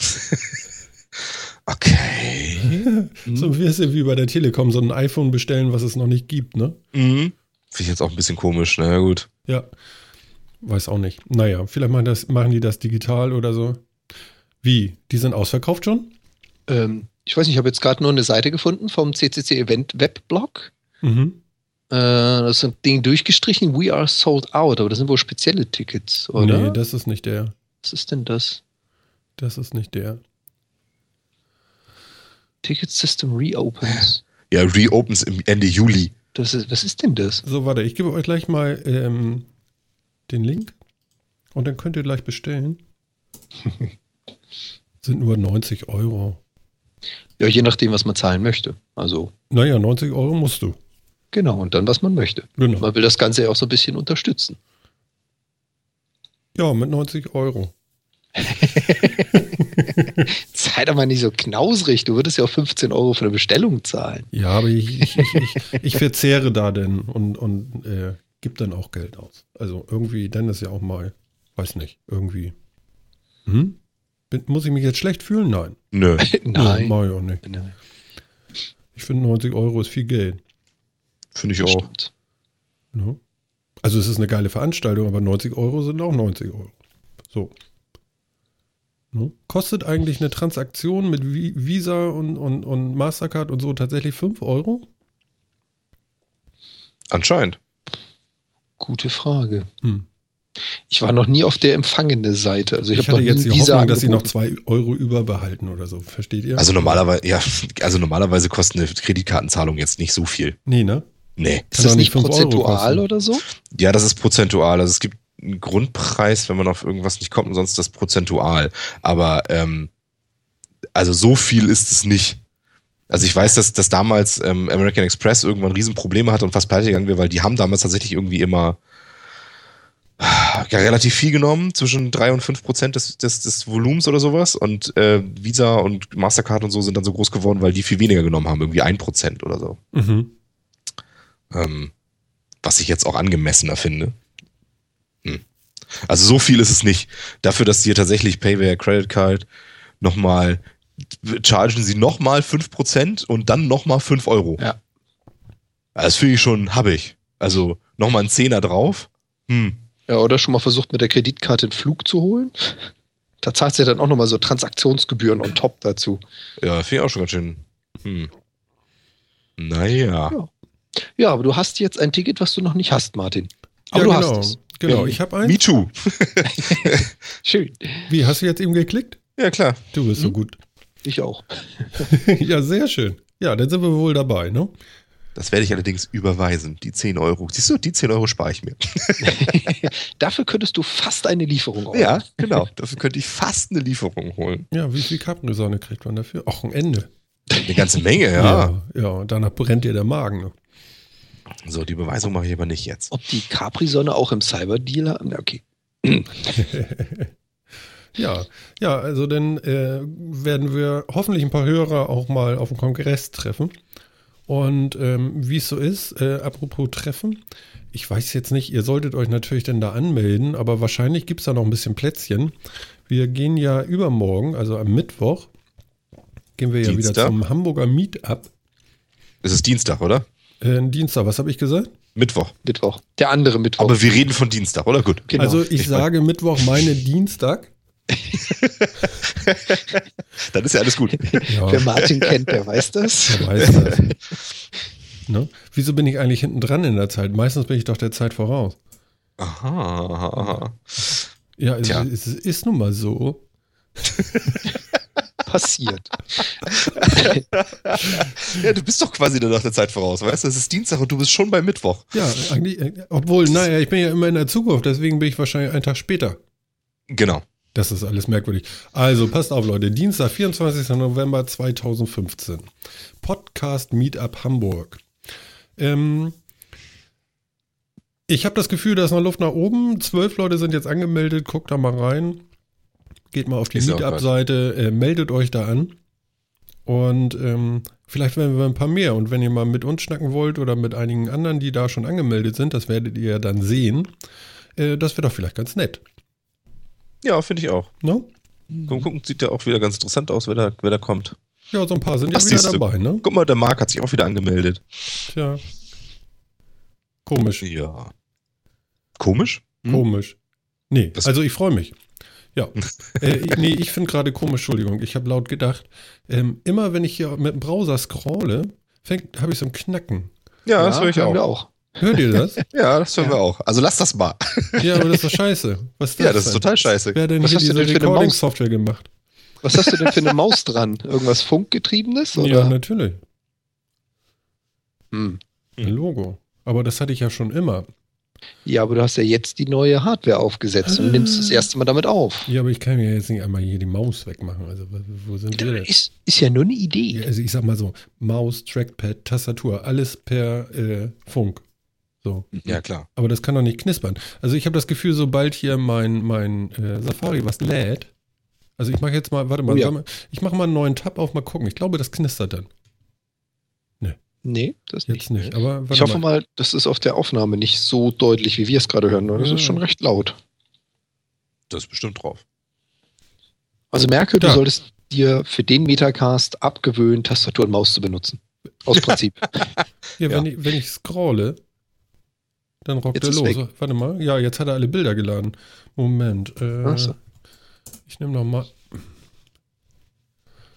[LAUGHS] okay. [LAUGHS] So ein bisschen wie bei der Telekom, so ein iPhone bestellen, was es noch nicht gibt, ne? Mhm. Finde ich jetzt auch ein bisschen komisch. Na ja, gut. Ja. Weiß auch nicht. Naja, vielleicht machen, das, machen die das digital oder so. Wie? Die sind ausverkauft schon? Ähm, ich weiß nicht, ich habe jetzt gerade nur eine Seite gefunden vom CCC Event Webblog. Mhm. Äh, das ist ein Ding durchgestrichen. We are sold out, aber das sind wohl spezielle Tickets, oder? Nee, das ist nicht der. Was ist denn das? Das ist nicht der. Ticket System reopens. Ja, reopens im Ende Juli. Das ist, was ist denn das? So, warte, ich gebe euch gleich mal ähm, den Link und dann könnt ihr gleich bestellen. [LAUGHS] Sind nur 90 Euro. Ja, je nachdem, was man zahlen möchte. Also, Naja, 90 Euro musst du. genau, und dann, was man möchte. Genau. Man will das Ganze ja auch so ein bisschen unterstützen. Ja, mit 90 Euro. [LAUGHS] Sei doch mal nicht so knausrig. Du würdest ja auch 15 Euro für eine Bestellung zahlen. Ja, aber ich, ich, ich, ich, verzehre da denn und, und äh, gebe dann auch Geld aus. Also irgendwie, dann ist ja auch mal, weiß nicht, irgendwie. Hm? Bin, muss ich mich jetzt schlecht fühlen? Nein. Nö. [LAUGHS] Ja, mach ich auch nicht. Nein. Ich finde 90 Euro ist viel Geld. Finde ich auch. Ne? Also es ist eine geile Veranstaltung, aber 90 Euro sind auch 90 Euro. So. Ne? Kostet eigentlich eine Transaktion mit Vi- Visa und, und, und Mastercard und so tatsächlich 5 Euro? Anscheinend. Gute Frage. Hm. Ich war noch nie auf der empfangende Seite. Also ich, Ich, habe hatte jetzt die Visa Hoffnung, dass sie noch. 2 Euro überbehalten oder so. Versteht ihr? Also normalerweise, ja, also normalerweise kostet eine Kreditkartenzahlung jetzt nicht so viel. Nee, ne? Nee. Ist Kann das nicht nicht 5 Euro prozentual kosten. oder so? Ja, das ist prozentual. Also es gibt einen Grundpreis, wenn man auf irgendwas nicht kommt, und sonst das prozentual. Aber ähm, also so viel ist es nicht. Also ich weiß, dass, dass damals ähm, American Express irgendwann Riesenprobleme hatte und fast pleite gegangen wäre, weil die haben damals tatsächlich irgendwie immer ja, relativ viel genommen, zwischen drei und fünf Prozent des, des, des Volumens oder sowas. Und äh, Visa und Mastercard und so sind dann so groß geworden, weil die viel weniger genommen haben, irgendwie ein Prozent oder so. Mhm. Ähm, was ich jetzt auch angemessener finde. Hm. Also so viel ist es nicht. Dafür, dass sie tatsächlich Payware Credit Card nochmal, chargen sie nochmal 5% und dann nochmal 5 Euro. Ja. Das finde ich schon habbig. Also nochmal ein Zehner drauf. Hm. Ja, oder schon mal versucht, mit der Kreditkarte einen Flug zu holen? Da zahlst du ja dann auch nochmal so Transaktionsgebühren on top dazu. Ja, finde ich auch schon ganz schön. Hm. Naja. Ja. Ja, aber du hast jetzt ein Ticket, was du noch nicht hast, Martin. Aber ja, du genau. hast es. Genau, ich habe eins. Me too. [LAUGHS] Schön. Wie, hast du jetzt eben geklickt? Ja, klar. Du bist so Hm? gut. Ich auch. [LAUGHS] ja, sehr schön. Ja, dann sind wir wohl dabei, ne? Das werde ich allerdings überweisen. Die 10 Euro. Siehst du, die 10 Euro spare ich mir. [LAUGHS] Dafür könntest du fast eine Lieferung ordern. Ja, genau. Dafür könnte ich fast eine Lieferung holen. Ja, wie viel Capri-Sonne kriegt man dafür? Ach, ein Ende. Eine ganze Menge, ja. ja, ja, und danach brennt dir der Magen. Ne? So, die Beweisung mache ich aber nicht jetzt. Ob die Capri-Sonne auch im Cyberdealer. Na, Okay. [LAUGHS] Ja, ja, also dann äh, werden wir hoffentlich ein paar Hörer auch mal auf dem Kongress treffen. Und ähm, wie es so ist, äh, apropos Treffen, ich weiß jetzt nicht, ihr solltet euch natürlich dann da anmelden, aber wahrscheinlich gibt es da noch ein bisschen Plätzchen. Wir gehen ja übermorgen, also am Mittwoch, gehen wir ja wieder Dienstag? zum Hamburger Meetup. Es ist Dienstag, oder? Äh, Dienstag, was habe ich gesagt? Mittwoch. Mittwoch. Der andere Mittwoch. Aber wir reden von Dienstag, oder? Gut. Genau. also ich, Ich sage Mittwoch, meine Dienstag. [LAUGHS] Dann ist ja alles gut. Ja. Wer Martin kennt, der weiß das. Wer weiß das. ne? Wieso bin ich eigentlich hinten dran in der Zeit? Meistens bin ich doch der Zeit voraus. Aha. Ja, es, Tja. es ist nun mal so. Passiert. [LAUGHS] Ja, du bist doch quasi dann nach der Zeit voraus, weißt du? Es ist Dienstag und du bist schon bei Mittwoch. Ja, eigentlich, äh, obwohl, naja, ich bin ja immer in der Zukunft, deswegen bin ich wahrscheinlich einen Tag später. Genau. Das ist alles merkwürdig. Also, passt auf, Leute. Dienstag, 24. November 2015. Podcast Meetup Hamburg. Ähm, ich habe das Gefühl, da ist noch Luft nach oben. Zwölf Leute sind jetzt angemeldet. Guckt da mal rein. Geht mal auf die Meetup-Seite. Äh, meldet euch da an. Und ähm, vielleicht werden wir ein paar mehr. Und wenn ihr mal mit uns schnacken wollt oder mit einigen anderen, die da schon angemeldet sind, das werdet ihr dann sehen. Äh, das wäre doch vielleicht ganz nett. Ja, finde ich auch. Ne? Komm, gucken, sieht ja auch wieder ganz interessant aus, wer da, wer da kommt. Ja, so ein paar sind Ach, ja wieder siehst du. dabei, ne? Guck mal, der Marc hat sich auch wieder angemeldet. Tja. Komisch, Ja. Komisch? Hm? komisch. Nee, Das- also ich freue mich. Ja. [LAUGHS] äh, nee, ich finde gerade komisch, Entschuldigung, ich habe laut gedacht. Ähm, immer wenn ich hier mit dem Browser scrolle, habe ich so ein Knacken. Ja, das höre ich auch. auch. Hört ihr das? [LAUGHS] Ja, das hören wir auch. Also lass das mal. ja, aber das ist doch scheiße. Was ist das Ja, das ist denn? total scheiße. Wer hat denn Was hier hast du diese denn für eine Maus? Recording-Software gemacht? Was hast du denn für eine Maus dran? Irgendwas Funkgetriebenes? Oder? Ja, natürlich. Hm. Ein Logo. Aber das hatte ich ja schon immer. ja, aber du hast ja jetzt die neue Hardware aufgesetzt und nimmst das erste Mal damit auf. Ja, aber ich kann mir jetzt nicht einmal hier die Maus wegmachen. Also, wo sind wir denn? Ist, ist ja nur eine Idee. Ja, also ich sag mal so, Maus, Trackpad, Tastatur, alles per äh, Funk. So. Ja, klar. Aber das kann doch nicht knispern. Also ich habe das Gefühl, sobald hier mein, mein äh, Safari was lädt, also ich mache jetzt mal, warte mal, Oh ja. mal, ich mache mal einen neuen Tab auf, mal gucken. Ich glaube, das knistert dann. Nee, das Jetzt nicht. nicht. Aber Ich hoffe mal, das ist auf der Aufnahme nicht so deutlich, wie wir es gerade hören. Das Ja. ist schon recht laut. Das ist bestimmt drauf. Also merke, du Ja. solltest dir für den Metacast abgewöhnen, Tastatur und Maus zu benutzen. Aus [LAUGHS] Prinzip. Ja, wenn, Ja. Ich, wenn ich scrolle, dann rockt Jetzt er los. weg. Warte mal. Ja, jetzt hat er alle Bilder geladen. Moment. Äh, so. Ich nehme noch mal.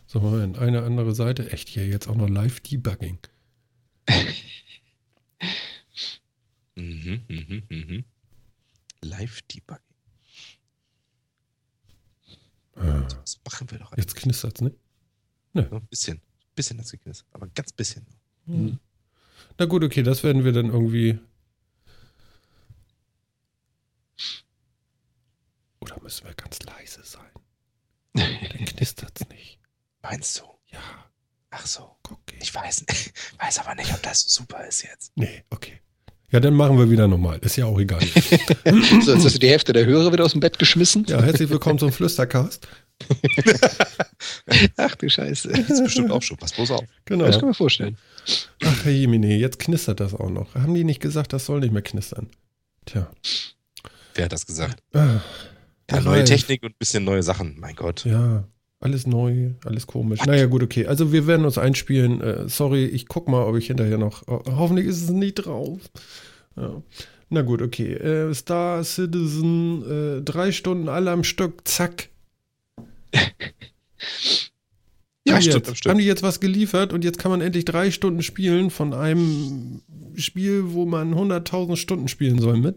So, Moment. Eine andere Seite. Echt hier jetzt auch noch Live-Debugging. [LAUGHS] Mhm, mhm, mhm. Live-Debugging. Ah, Das machen wir doch. jetzt knistert's, ne? einfach. Ein bisschen. Ein bisschen hat es geknistert. Aber ganz bisschen. Mhm. Na gut, okay, das werden wir dann irgendwie. Müssen wir ganz leise sein? [LAUGHS] Dann knistert's nicht. Meinst du? Ja, Ach so. okay. Ich weiß, nicht- [LAUGHS] weiß aber nicht, ob das so super ist jetzt. Nee, okay. Ja, dann machen wir wieder nochmal. Ist ja auch egal. [LAUGHS] so, jetzt hast du die Hälfte der Hörer wieder aus dem Bett geschmissen. Ja, herzlich willkommen zum Flüstercast. Ach du Scheiße. Das ist bestimmt auch schon. Pass bloß auf. Genau. Das kann man vorstellen. Ach, Herr Jemine, jetzt knistert das auch noch. Haben die nicht gesagt, das soll nicht mehr knistern? Tja. Wer hat das gesagt? Ah, Ja, neue Ralf. Technik und ein bisschen neue Sachen. Mein Gott. Ja, alles neu, alles komisch. Naja, gut, okay. Also wir werden uns einspielen. Äh, sorry, ich guck mal, ob ich hinterher noch. ho- hoffentlich ist es nicht drauf. Ja. Na gut, okay. Äh, Star Citizen, äh, drei Stunden alle am Stück, zack. [LAUGHS] Ja, Haben die stimmt, jetzt. Haben die jetzt was geliefert und jetzt kann man endlich drei Stunden spielen von einem Spiel, wo man 100.000 Stunden spielen soll mit?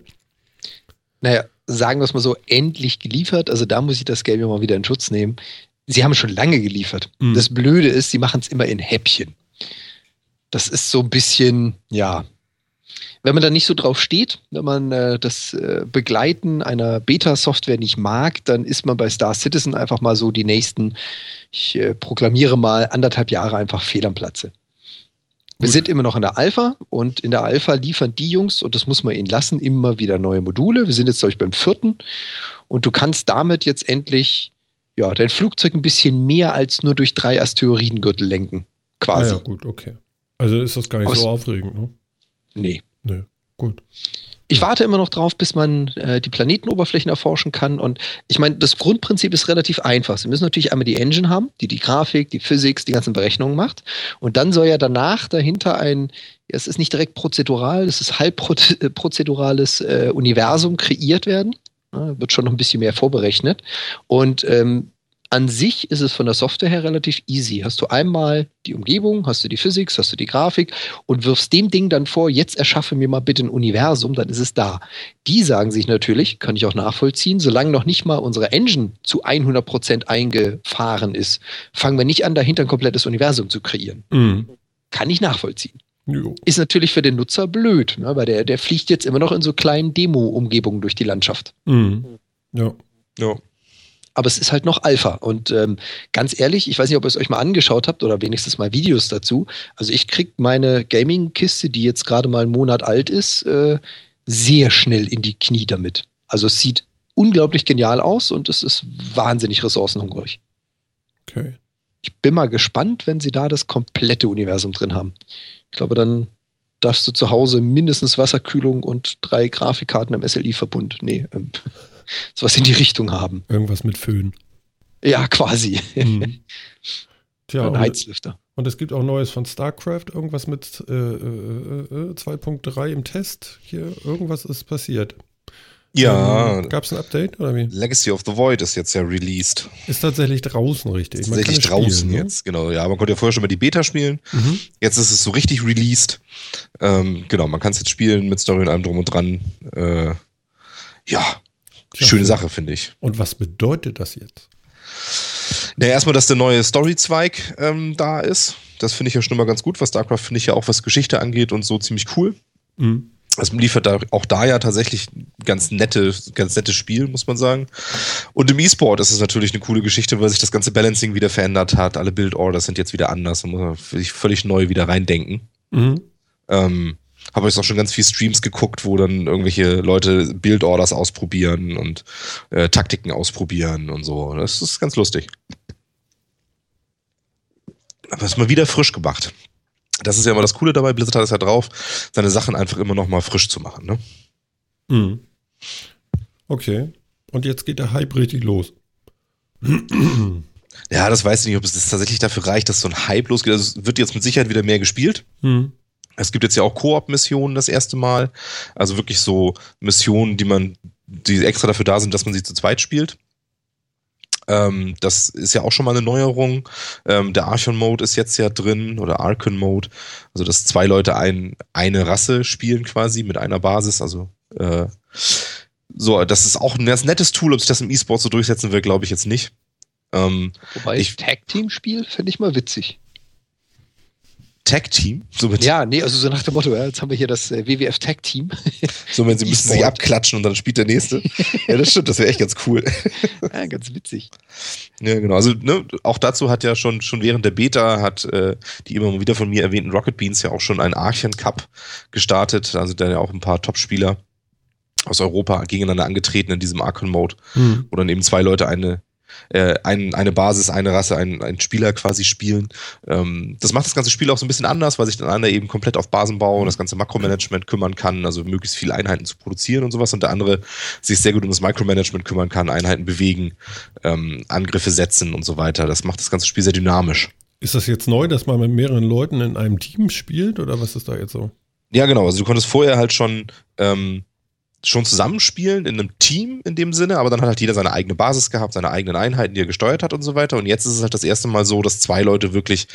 Naja, sagen wir es mal so, endlich geliefert. Also da muss ich das Game ja mal wieder in Schutz nehmen. Sie haben schon lange geliefert. Mhm. Das Blöde ist, sie machen es immer in Häppchen. Das ist so ein bisschen, ja. Wenn man da nicht so drauf steht, wenn man äh, das äh, Begleiten einer Beta-Software nicht mag, dann ist man bei Star Citizen einfach mal so die nächsten, ich äh, proklamiere mal, anderthalb Jahre einfach fehl am Platze. Wir sind immer noch in der Alpha und in der Alpha liefern die Jungs, und das muss man ihnen lassen, immer wieder neue Module. Wir sind jetzt, glaube ich, beim vierten und du kannst damit jetzt endlich ja, dein Flugzeug ein bisschen mehr als nur durch drei Asteroidengürtel lenken. Ah, Quasi. ja, gut, okay. Also ist das gar nicht Aus- so aufregend, ne? Nee. Nö. Gut. Ich warte immer noch drauf, bis man äh, die Planetenoberflächen erforschen kann. Und ich meine, das Grundprinzip ist relativ einfach. Sie müssen natürlich einmal die Engine haben, die die Grafik, die Physics, die ganzen Berechnungen macht. Und dann soll ja danach dahinter ein, es ist nicht direkt prozedural, es ist halb proz- äh, prozedurales äh, Universum kreiert werden. Ja, wird schon noch ein bisschen mehr vorberechnet. Und ähm, an sich ist es von der Software her relativ easy. Hast du einmal die Umgebung, hast du die Physics, hast du die Grafik und wirfst dem Ding dann vor, jetzt erschaffe mir mal bitte ein Universum, dann ist es da. Die sagen sich natürlich, kann ich auch nachvollziehen, solange noch nicht mal unsere Engine zu 100% eingefahren ist, fangen wir nicht an, dahinter ein komplettes Universum zu kreieren. Mhm. Kann ich nachvollziehen. Jo. Ist natürlich für den Nutzer blöd, ne, weil der, der fliegt jetzt immer noch in so kleinen Demo-Umgebungen durch die Landschaft. Mhm. Ja. Ja. Aber es ist halt noch Alpha. Und ähm, ganz ehrlich, ich weiß nicht, ob ihr es euch mal angeschaut habt oder wenigstens mal Videos dazu. Also ich krieg meine Gaming-Kiste, die jetzt gerade mal einen Monat alt ist, äh, sehr schnell in die Knie damit. Also es sieht unglaublich genial aus und es ist wahnsinnig ressourcenhungrig. Okay. Ich bin mal gespannt, wenn sie da das komplette Universum drin haben. Ich glaube, dann darfst du zu Hause mindestens Wasserkühlung und drei Grafikkarten im SLI-Verbund, nee, ähm, [LAUGHS] sowas in die Richtung haben. Irgendwas mit Föhn. Ja, quasi. Mhm. Tja, ein und, Heizlüfter. und es gibt auch Neues von StarCraft, irgendwas mit äh, äh, äh, 2.3 im Test. Hier, irgendwas ist passiert. Ja, Ähm, Gab es ein Update oder wie? Legacy of the Void ist jetzt ja released. Ist tatsächlich draußen, richtig. Ist tatsächlich draußen spielen, ne? jetzt, genau. Ja, man konnte ja vorher schon mal die Beta spielen. Mhm. Jetzt ist es so richtig released. Ähm, genau, man kann es jetzt spielen mit Story und allem drum und dran. Äh, ja, Schöne Sache, finde ich. Und was bedeutet das jetzt? Naja, erstmal, dass der neue Story-Zweig ähm, da ist. Das finde ich ja schon mal ganz gut. Was StarCraft finde ich ja auch, was Geschichte angeht und so ziemlich cool. Mhm. Es liefert da auch da ja tatsächlich ganz nette, ganz nettes Spiel, muss man sagen. Und im E-Sport ist es natürlich eine coole Geschichte, weil sich das ganze Balancing wieder verändert hat. Alle Build-Orders sind jetzt wieder anders. Da muss man sich völlig neu wieder reindenken. Mhm. Ähm, habe jetzt auch schon ganz viel Streams geguckt, wo dann irgendwelche Leute Build-Orders ausprobieren und äh, Taktiken ausprobieren und so. Das ist ganz lustig. Aber es ist mal wieder frisch gemacht. Das ist ja immer das Coole dabei. Blizzard hat es ja drauf, seine Sachen einfach immer noch mal frisch zu machen. Ne? Mhm. Okay. Und jetzt geht der Hype richtig los. Ja, das weiß ich nicht, ob es tatsächlich dafür reicht, dass so ein Hype losgeht. Also es wird jetzt mit Sicherheit wieder mehr gespielt. Mhm. Es gibt jetzt ja auch Koop-Missionen das erste Mal. Also wirklich so Missionen, die man, die extra dafür da sind, dass man sie zu zweit spielt. Ähm, das ist ja auch schon mal eine Neuerung. Ähm, der Archon-Mode ist jetzt ja drin oder Archon-Mode. Also, dass zwei Leute ein, eine Rasse spielen quasi mit einer Basis. Also, äh, so, das ist auch ein ganz nettes Tool. Ob sich das im E-Sport so durchsetzen will, glaube ich jetzt nicht. Ähm, Wobei Ich- ich Tag-Team-Spiel finde ich mal witzig. Tag-Team, so Ja, nee, also so nach dem Motto, ja, jetzt haben wir hier das äh, WWF Tag-Team. So, wenn sie müssen sich abklatschen und dann spielt der nächste. [LAUGHS] ja, das stimmt, das wäre echt ganz cool. ja, ganz witzig. Ja, genau. Also, ne, auch dazu hat ja schon, schon während der Beta hat äh, die immer wieder von mir erwähnten Rocket Beans ja auch schon einen Archen Cup gestartet. Also da ja auch ein paar Top-Spieler aus Europa gegeneinander angetreten in diesem Archon-Mode, Mhm. wo dann eben zwei Leute eine, äh, ein, eine Basis, eine Rasse, ein, ein Spieler quasi spielen. Ähm, das macht das ganze Spiel auch so ein bisschen anders, weil sich dann einer eben komplett auf Basenbau und das ganze Makromanagement kümmern kann, also möglichst viele Einheiten zu produzieren und sowas. Und der andere sich sehr gut um das Micromanagement kümmern kann, Einheiten bewegen, ähm, Angriffe setzen und so weiter. Das macht das ganze Spiel sehr dynamisch. Ist das jetzt neu, dass man mit mehreren Leuten in einem Team spielt oder was ist da jetzt so? Ja, genau. Also du konntest vorher halt schon, ähm, schon zusammenspielen in einem Team in dem Sinne, aber dann hat halt jeder seine eigene Basis gehabt, seine eigenen Einheiten, die er gesteuert hat und so weiter. Und jetzt ist es halt das erste Mal so, dass zwei Leute wirklich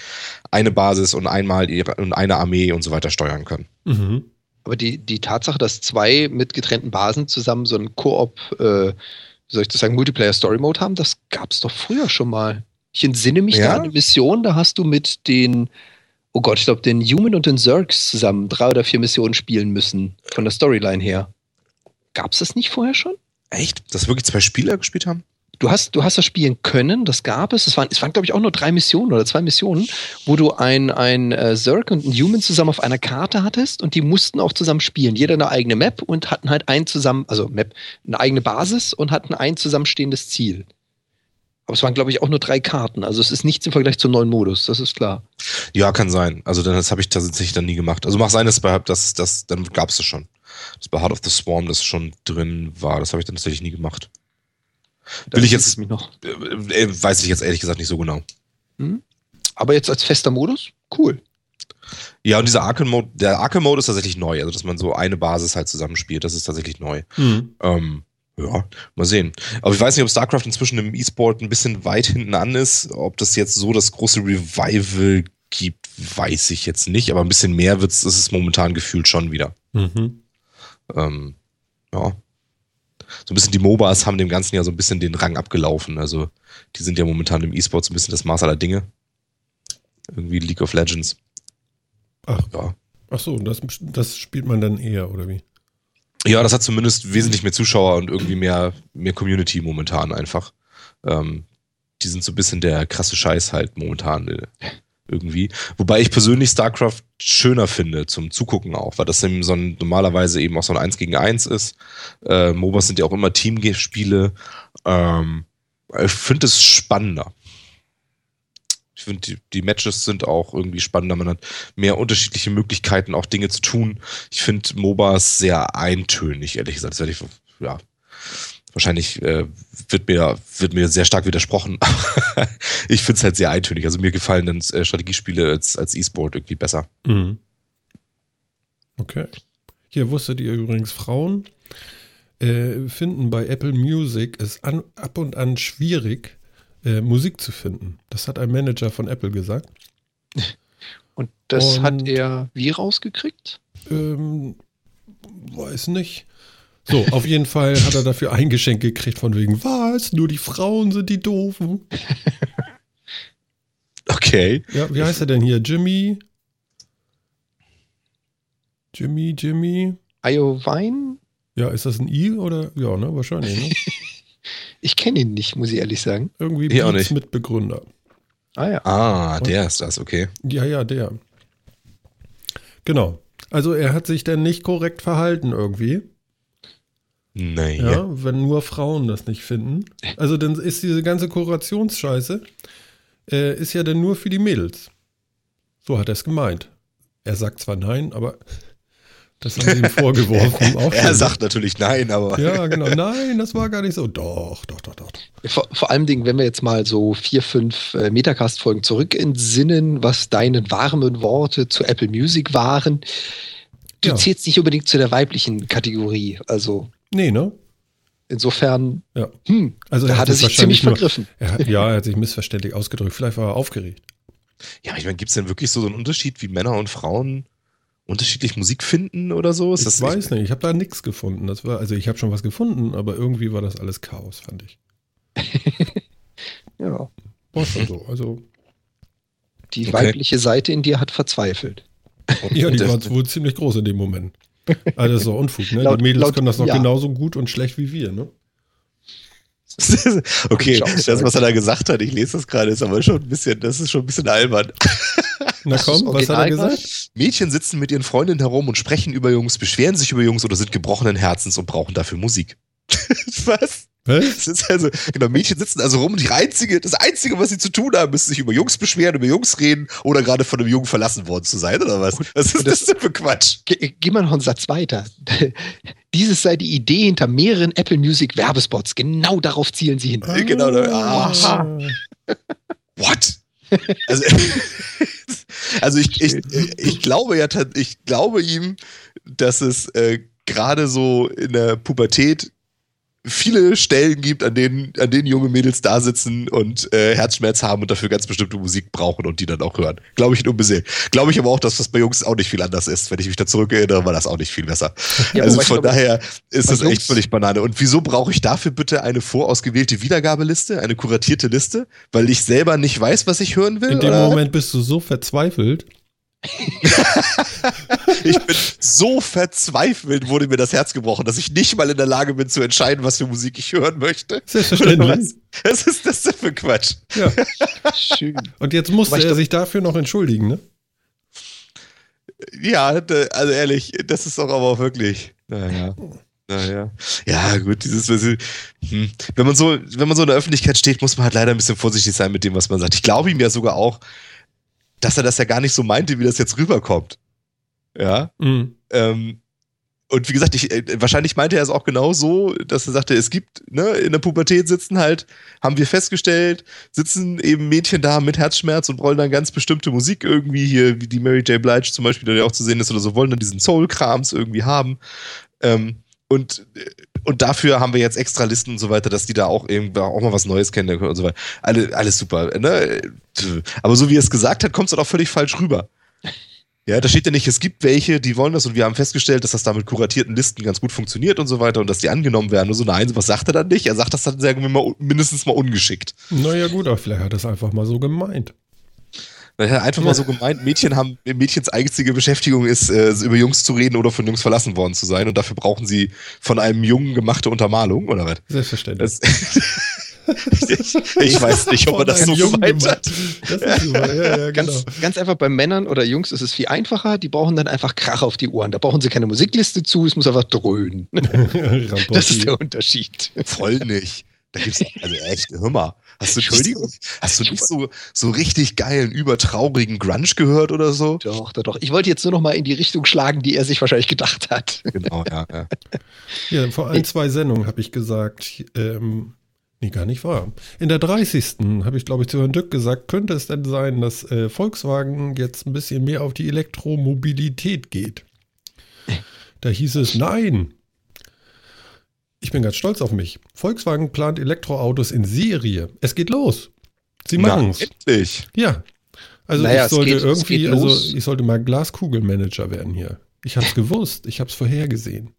eine Basis und einmal ihre, und eine Armee und so weiter steuern können. Mhm. Aber die, die Tatsache, dass zwei mit getrennten Basen zusammen so einen Koop, äh, wie soll ich das sagen, Multiplayer-Story-Mode haben, das gab es doch früher schon mal. Ich entsinne mich Ja? da an eine Mission, da hast du mit den, oh Gott, ich glaube, den Human und den Zergs zusammen drei oder vier Missionen spielen müssen, von der Storyline her. Gab es das nicht vorher schon? Echt? Dass wirklich zwei Spieler gespielt haben? du hast, du hast das spielen können, das gab es. Es waren, es waren glaube ich, auch nur drei Missionen oder zwei Missionen, wo du ein, ein äh, Zerg und ein Human zusammen auf einer Karte hattest und die mussten auch zusammen spielen. Jeder eine eigene Map und hatten halt ein zusammen, also Map, eine eigene Basis und hatten ein zusammenstehendes Ziel. Aber es waren, glaube ich, auch nur drei Karten. Also es ist nichts im Vergleich zum neuen Modus, das ist klar. Ja, kann sein. Also das habe ich tatsächlich dann nie gemacht. Also mag sein, dass bei das, das, dann gab es das schon. Das bei Heart of the Swarm das schon drin war. Das habe ich dann tatsächlich nie gemacht. Da Will ich jetzt, mich noch. äh, äh, weiß ich jetzt ehrlich gesagt nicht so genau. Hm? Aber jetzt als fester Modus, cool. Ja, und dieser Arkham-Mode, der Arkham-Mode ist tatsächlich neu. Also, dass man so eine Basis halt zusammenspielt, das ist tatsächlich neu. Mhm. Ähm, ja, mal sehen. Aber ich weiß nicht, ob StarCraft inzwischen im E-Sport ein bisschen weit hinten an ist. Ob das jetzt so das große Revival gibt, weiß ich jetzt nicht. Aber ein bisschen mehr wird's, ist es momentan gefühlt schon wieder. Mhm. Ähm, ja. So ein bisschen die MOBAs haben dem Ganzen ja so ein bisschen den Rang abgelaufen. Also, die sind ja momentan im E-Sport so ein bisschen das Maß aller Dinge. Irgendwie League of Legends. Ach, Ja. ach so, das, das spielt man dann eher, oder wie? Ja, das hat zumindest wesentlich mehr Zuschauer und irgendwie mehr, mehr Community momentan einfach. Ähm, die sind so ein bisschen der krasse Scheiß halt momentan äh, irgendwie. Wobei ich persönlich StarCraft schöner finde zum Zugucken auch, weil das eben so ein, normalerweise eben auch so ein 1 gegen 1 ist. Äh, MOBAs sind ja auch immer Teamspiele. Ähm, ich finde es spannender. Ich finde, die, die Matches sind auch irgendwie spannender. Man hat mehr unterschiedliche Möglichkeiten, auch Dinge zu tun. Ich finde MOBAs sehr eintönig, ehrlich gesagt. Das werde ich, ja, wahrscheinlich äh, wird, mir, wird mir sehr stark widersprochen. [LAUGHS] ich finde es halt sehr eintönig. Also mir gefallen dann äh, Strategiespiele als, als E-Sport irgendwie besser. Mhm. Okay. Hier wusstet ihr übrigens, Frauen äh, finden bei Apple Music es an, ab und an schwierig, äh, Musik zu finden. Das hat ein Manager von Apple gesagt. Und das Und- hat er wie rausgekriegt? Ähm, weiß nicht. So, auf jeden Fall hat er dafür ein Geschenk gekriegt von wegen, was? Nur die Frauen sind die Doofen. Okay. Ja, wie heißt er denn hier? Jimmy? Jimmy, Jimmy? Iovine? Ja, ist das ein I oder? Ja, ne, wahrscheinlich. Ne? [LAUGHS] Ich kenne ihn nicht, muss ich ehrlich sagen. Irgendwie Ich auch Beats nicht. Mitbegründer. Ah ja. Ah, der ist das, okay. Ja, ja, der. Genau. Also er hat sich dann nicht korrekt verhalten irgendwie. Naja. Ja, wenn nur Frauen das nicht finden. Also dann ist diese ganze Kurationsscheiße, äh, ist ja dann nur für die Mädels. So hat er es gemeint. Er sagt zwar nein, aber das haben sie ihm [LAUGHS] vorgeworfen. auch Er sagt natürlich nein, aber. Ja, genau. Nein, das war gar nicht so. Doch, doch, doch, doch. Vor, vor allem Dingen, wenn wir jetzt mal so vier, fünf äh, Metacast-Folgen zurück entsinnen, was deine warmen Worte zu Apple Music waren. Du Ja. zählst nicht unbedingt zu der weiblichen Kategorie. Also Nee, ne? insofern, Ja. hm, Also da er hat er es sich ziemlich wahrscheinlich vergriffen. Nur, er, ja, er hat sich missverständlich ausgedrückt. Vielleicht war er aufgeregt. Ja, ich meine, gibt es denn wirklich so einen Unterschied, wie Männer und Frauen unterschiedlich Musik finden oder so? Ist ich das weiß nicht, ich habe da nichts gefunden. Das war, also ich habe schon was gefunden, aber irgendwie war das alles Chaos, fand ich. [LAUGHS] Ja. War schon so. Also, Die Okay. weibliche Seite in dir hat verzweifelt. ja, die war wohl ziemlich groß in dem Moment. Also das ist doch Unfug, ne? Laut- die Mädels laut- können das noch ja. genauso gut und schlecht wie wir, ne? [LAUGHS] okay, Schau, das, was er da gesagt hat, ich lese das gerade, ist aber schon ein bisschen, das ist schon ein bisschen albern. [LAUGHS] Na komm, was hat er gesagt? Mädchen sitzen mit ihren Freundinnen herum und sprechen über Jungs, beschweren sich über Jungs oder sind gebrochenen Herzens und brauchen dafür Musik. [LAUGHS] was? Das also, genau, Mädchen sitzen also rum und die einzige, das Einzige, was sie zu tun haben, ist sich über Jungs beschweren, über Jungs reden oder gerade von einem Jungen verlassen worden zu sein, oder was? Was ist das denn für Quatsch? Ge geh mal noch einen Satz weiter. [LAUGHS] Dieses sei die Idee hinter mehreren Apple Music Werbespots. Genau darauf zielen sie hin. Äh, genau, da- Ah. [LAUGHS] What? Also, [LAUGHS] also ich, ich, ich glaube ja, ich glaube ihm, dass es äh, gerade so in der Pubertät viele Stellen gibt, an denen, an denen junge Mädels da sitzen und äh, Herzschmerz haben und dafür ganz bestimmte Musik brauchen und die dann auch hören. Glaube ich in unbesehen. Glaube ich aber auch, dass das bei Jungs auch nicht viel anders ist. Wenn ich mich da zurückerinnere, war das auch nicht viel besser. [LAUGHS] Ja, also von daher ist das echt Jungs- völlig Banane. Und wieso brauche ich dafür bitte eine vorausgewählte Wiedergabeliste, eine kuratierte Liste? Weil ich selber nicht weiß, was ich hören will? In dem oder? Moment bist du so verzweifelt, ich bin so verzweifelt, wurde mir das Herz gebrochen, dass ich nicht mal in der Lage bin zu entscheiden, was für Musik ich hören möchte. Selbstverständlich. [LAUGHS] Was ist das denn für Quatsch? Ja. Schön. Und jetzt musste er sich dafür noch entschuldigen, ne? Ja, also ehrlich, das ist doch aber auch wirklich. Naja. Naja. Ja, gut, dieses, hm. wenn man so, wenn man so in der Öffentlichkeit steht, muss man halt leider ein bisschen vorsichtig sein mit dem, was man sagt. Ich glaube ihm ja sogar auch, dass er das ja gar nicht so meinte, wie das jetzt rüberkommt. Ja. Mhm. Ähm, und wie gesagt, ich, äh, wahrscheinlich meinte er es auch genau so, dass er sagte, es gibt, ne, in der Pubertät sitzen halt, haben wir festgestellt, sitzen eben Mädchen da mit Herzschmerz und wollen dann ganz bestimmte Musik irgendwie hier, wie die Mary J. Blige zum Beispiel, die auch zu sehen ist oder so, wollen dann diesen Soul-Krams irgendwie haben. Ähm, und, und dafür haben wir jetzt extra Listen und so weiter, dass die da auch irgendwie auch mal was Neues kennen und so weiter. Alle, alles super. Ne? Aber so wie er es gesagt hat, kommt es dann auch völlig falsch rüber. Ja, da steht ja nicht, es gibt welche, die wollen das und wir haben festgestellt, dass das da mit kuratierten Listen ganz gut funktioniert und so weiter und dass die angenommen werden. Nur so, nein, was sagt er dann nicht? Er sagt das dann sagen mal mindestens mal ungeschickt. Naja, gut, aber vielleicht hat er es einfach mal so gemeint. Er hat einfach mal so gemeint, Mädchen haben, Mädchens einzige Beschäftigung ist, äh, über Jungs zu reden oder von Jungs verlassen worden zu sein. Und dafür brauchen sie von einem Jungen gemachte Untermalung, oder was? Selbstverständlich. ich, [LAUGHS] ich, weiß nicht, ob er das so gemeint hat. Das ist super. Ja, ja, genau. ganz, ganz einfach bei Männern oder Jungs ist es viel einfacher. Die brauchen dann einfach Krach auf die Ohren. Da brauchen sie keine Musikliste zu, es muss einfach dröhnen. [LAUGHS] das ist der Unterschied. Voll nicht. Da gibt's, also echt, hör mal. Hast du, Entschuldigung? Hast du nicht so, so richtig geilen, übertraurigen Grunge gehört oder so? Doch, doch, doch. Ich wollte jetzt nur noch mal in die Richtung schlagen, die er sich wahrscheinlich gedacht hat. Genau, ja. Ja, [LAUGHS] ja vor ein, zwei Sendungen habe ich gesagt, ähm, nee, gar nicht wahr. In der 30. habe ich, glaube ich, zu Herrn Dück gesagt, könnte es denn sein, dass äh, Volkswagen jetzt ein bisschen mehr auf die Elektromobilität geht? Da hieß es, nein, ich bin ganz stolz auf mich. Volkswagen plant Elektroautos in Serie. Es geht los. Sie machen es. Endlich. Ja. Also naja, ich sollte geht, irgendwie, also ich sollte mal Glaskugelmanager werden hier. Ich habe es gewusst. Ich habe es vorhergesehen.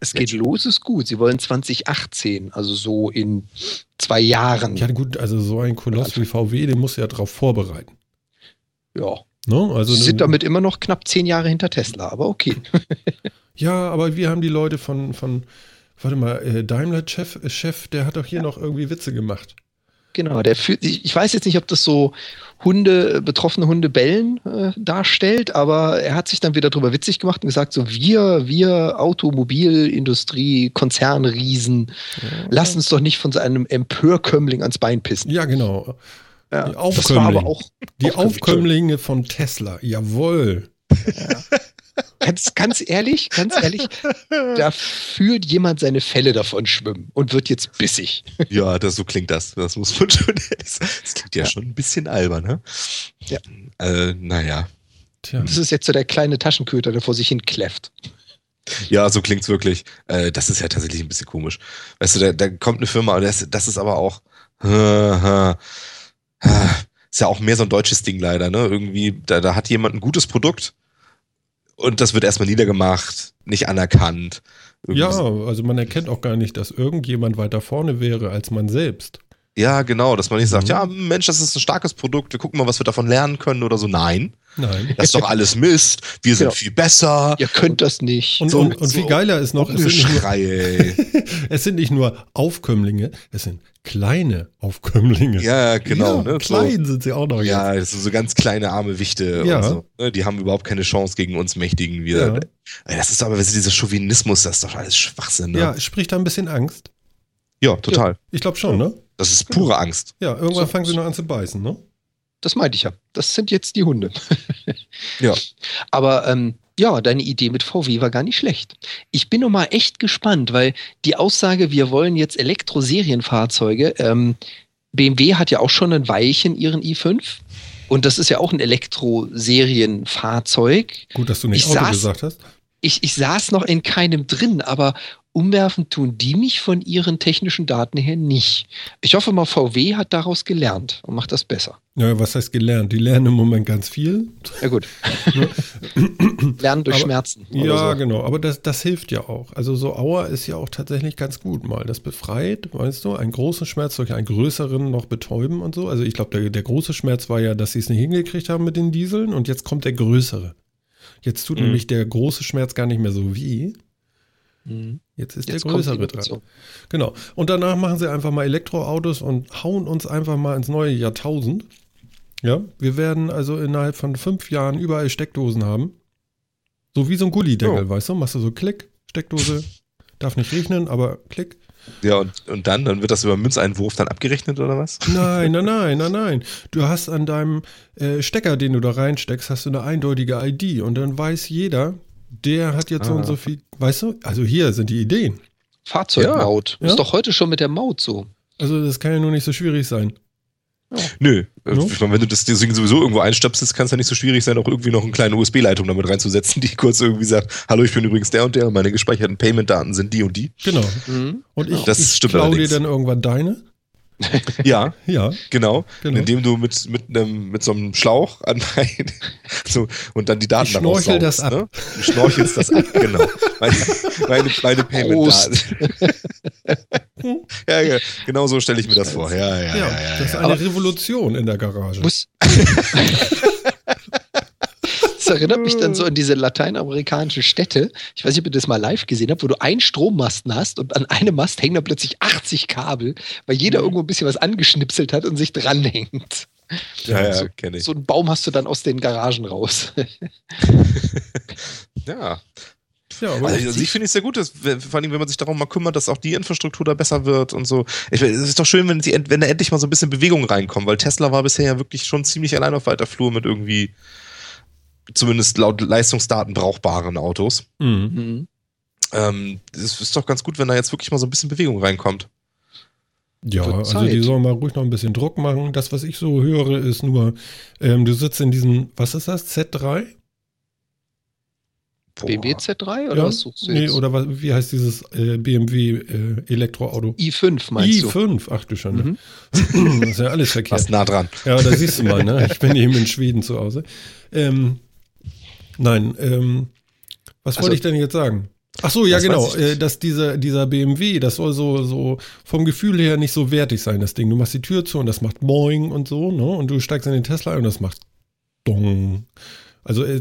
Es geht los, ist gut. Sie wollen 2018, also so in zwei Jahren. Ja gut, also so ein Koloss wie VW, den muss ja darauf vorbereiten. Ja. No, also Sie sind damit immer noch knapp zehn Jahre hinter Tesla, aber okay. ja, aber wir haben die Leute von, von warte mal, äh, Daimler-Chef, äh, Chef, der hat doch hier ja. noch irgendwie Witze gemacht. Genau, der fühlt, ich weiß jetzt nicht, ob das so Hunde, betroffene Hunde bellen äh, darstellt, aber er hat sich dann wieder drüber witzig gemacht und gesagt, so wir, wir Automobilindustrie, Konzernriesen, ja. lassen uns doch nicht von so einem Empörkömmling ans Bein pissen. Ja, genau. Ja, die Aufkömmlinge. Auch die Aufkömmlinge von Tesla, jawohl. Ja. [LAUGHS] ganz, ganz ehrlich, ganz ehrlich, da fühlt jemand seine Fälle davon schwimmen und wird jetzt bissig. Ja, das, so klingt das. Das muss man schon. Das, das klingt ja, ja, schon ein bisschen albern, ne? Ja. Äh, naja. Tja. Das ist jetzt so der kleine Taschenköter, der vor sich hin kläfft. Ja, so klingt's wirklich. Äh, das ist ja tatsächlich ein bisschen komisch. Weißt du, da, da kommt eine Firma, und das, das ist aber auch. ist ja auch mehr so ein deutsches Ding leider, ne? Irgendwie, da, da hat jemand ein gutes Produkt und das wird erstmal niedergemacht, nicht anerkannt. Ja, also man erkennt auch gar nicht, dass irgendjemand weiter vorne wäre als man selbst. Ja, genau, dass man nicht sagt, mhm. ja, Mensch, das ist ein starkes Produkt, wir gucken mal, was wir davon lernen können oder so. Nein. Nein. Das ist doch alles Mist. Wir sind genau. viel besser. Ihr könnt das nicht. Und, so, und, und so viel geiler ist noch, es sind, nur, [LAUGHS] es sind, nicht nur, Aufkömmlinge, es sind kleine Aufkömmlinge. Ja, genau. Ja, ne? Klein so, sind sie auch noch. Ja, jetzt. das sind so ganz kleine arme Wichte ja. und so. Ne? Die haben überhaupt keine Chance gegen uns Mächtigen wieder. Ja. Das ist aber, dieser Chauvinismus, das ist doch alles Schwachsinn. Ne? Ja, spricht da ein bisschen Angst. Ja, total. ich glaube schon, ne? Das ist pure Angst. Ja, irgendwann so. fangen sie noch an zu beißen, ne? Das meinte ich ja. Das sind jetzt die Hunde. [LAUGHS] ja. Aber ähm, ja, deine Idee mit VW war gar nicht schlecht. Ich bin noch mal echt gespannt, weil die Aussage, wir wollen jetzt Elektroserienfahrzeuge, ähm, BMW hat ja auch schon ein Weilchen ihren i5. Und das ist ja auch ein Elektroserienfahrzeug. Gut, dass du nicht ich Auto saß, gesagt hast. Ich, ich saß noch in keinem drin, aber umwerfen tun die mich von ihren technischen Daten her nicht. Ich hoffe mal, VW hat daraus gelernt und macht das besser. Ja, was heißt gelernt? Die lernen im Moment ganz viel. Ja gut. [LAUGHS] lernen durch Aber- Schmerzen. Ja, so. genau. Aber das, das hilft ja auch. Also so Auer ist ja auch tatsächlich ganz gut mal. Das befreit, weißt du, einen großen Schmerz durch einen größeren noch betäuben und so. Also ich glaube, der, der große Schmerz war ja, dass sie es nicht hingekriegt haben mit den Dieseln und jetzt kommt der größere. Jetzt tut Mhm. nämlich der große Schmerz gar nicht mehr so weh. Mhm. Jetzt ist Jetzt der größere dran. Genau. Und danach machen sie einfach mal Elektroautos und hauen uns einfach mal ins neue Jahrtausend. Ja, wir werden also innerhalb von fünf Jahren überall Steckdosen haben. So wie so ein Gullideckel, Oh. weißt du? Machst du so Klick, Steckdose, darf nicht regnen, aber Klick. Ja, und, und dann, dann wird das über Münzeinwurf dann abgerechnet oder was? Nein, nein, [LAUGHS] nein, nein, nein. Du hast an deinem äh, Stecker, den du da reinsteckst, hast du eine eindeutige ID und dann weiß jeder, der hat jetzt so und Ah. so viel, weißt du? Also hier sind die Ideen. Fahrzeugmaut. Ja. Ist doch heute schon mit der Maut so. Also das kann ja nur nicht so schwierig sein. Nö. Äh, No? Ich meine, wenn du das Ding sowieso irgendwo einstöpselst, kann es ja nicht so schwierig sein, auch irgendwie noch eine kleine USB-Leitung damit reinzusetzen, [LAUGHS] die kurz irgendwie sagt, hallo, ich bin übrigens der und der und meine gespeicherten Payment-Daten sind die und die. Genau. Mhm. Und ich, Das ich stimmt klau dir dann irgendwann deine. [LAUGHS] Ja, Ja, genau. Genau. Indem du mit, mit, einem, mit so einem Schlauch an mein, [LAUGHS] so, und dann die Daten Ich daraus schnorchel das saugst, ab. Ne? Du schnorchelst das ab, genau. Meine, meine, meine Payment-Daten. [LAUGHS] ja, ja, genau so stelle ich mir das vor. Ja, ja, ja, ja. ja, das ist ja. eine Revolution in der Garage. Muss. Erinnert mich dann so an diese lateinamerikanischen Städte. Ich weiß nicht, ob ihr das mal live gesehen habt, wo du einen Strommasten hast und an einem Mast hängen da plötzlich 80 Kabel, weil jeder irgendwo ein bisschen was angeschnipselt hat und sich dranhängt. ja, ja, so, kenne ich. so einen Baum hast du dann aus den Garagen raus. [LAUGHS] Ja, ja, aber Also, also ich finde es sehr gut, dass, vor allem, wenn man sich darum mal kümmert, dass auch die Infrastruktur da besser wird und so. Ich, es ist doch schön, wenn, sie, wenn da endlich mal so ein bisschen Bewegung reinkommt, weil Tesla war bisher ja wirklich schon ziemlich allein auf weiter Flur mit irgendwie, zumindest laut Leistungsdaten, brauchbaren Autos. Mhm. Mhm. Ähm, es ist doch ganz gut, wenn da jetzt wirklich mal so ein bisschen Bewegung reinkommt. Ja, also die sollen mal ruhig noch ein bisschen Druck machen. Das, was ich so höre, ist nur, ähm, du sitzt in diesem, was ist das, Z3? Boah. BMW Z3 oder ja? was suchst du Nee, jetzt? oder was, wie heißt dieses äh, BMW äh, Elektroauto? i5 meinst du? i5, ach du Schande. Mhm. [LAUGHS] Das ist ja alles verkehrt. Fast nah dran. Ja, da siehst du mal, ne? Ich bin eben in Schweden zu Hause. Ähm, nein, ähm, was Also- wollte ich denn jetzt sagen? Ach so, ja Das genau, äh, dass dieser, dieser BMW, das soll so, so vom Gefühl her nicht so wertig sein, das Ding. Du machst die Tür zu und das macht Moing und so, ne? Und du steigst in den Tesla ein und das macht Dong. Also, äh,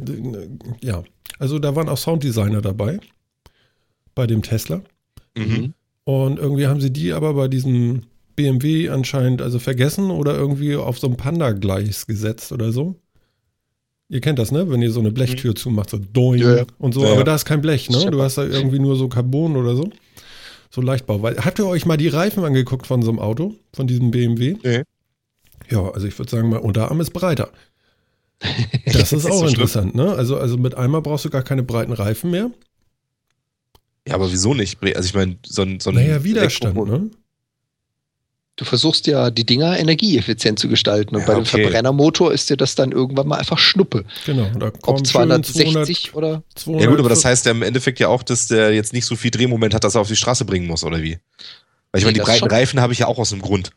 ja. Also da waren auch Sounddesigner dabei bei dem Tesla. Mhm. Und irgendwie haben sie die aber bei diesem BMW anscheinend also vergessen oder irgendwie auf so ein Panda-Gleis gesetzt oder so. Ihr kennt das, ne? Wenn ihr so eine Blechtür zumacht, so doing Ja, ja. und so. Ja, aber ja. da ist kein Blech, ne? Du hast da irgendwie nur so Carbon oder so. So Leichtbau. Weil, habt ihr euch mal die Reifen angeguckt von so einem Auto, von diesem BMW? Nee. Ja, also ich würde sagen, mein Unterarm ist breiter. [LAUGHS] Das ist Ist auch so schlimm. interessant, ne? Also, also mit einmal brauchst du gar keine breiten Reifen mehr. Ja, aber wieso nicht? Also ich meine, so ein, so ein Naja, Widerstand, Elektro- ne? Du versuchst ja, die Dinger energieeffizient zu gestalten. Und Ja, bei dem okay. Verbrennermotor ist dir das dann irgendwann mal einfach Schnuppe. Genau. Da Ob kommen schön 260 oder. 200, Ja gut, aber das heißt ja im Endeffekt ja auch, dass der jetzt nicht so viel Drehmoment hat, dass er auf die Straße bringen muss, oder wie? Weil ich Nee, meine, die breiten schon. Reifen habe ich ja auch aus dem Grund.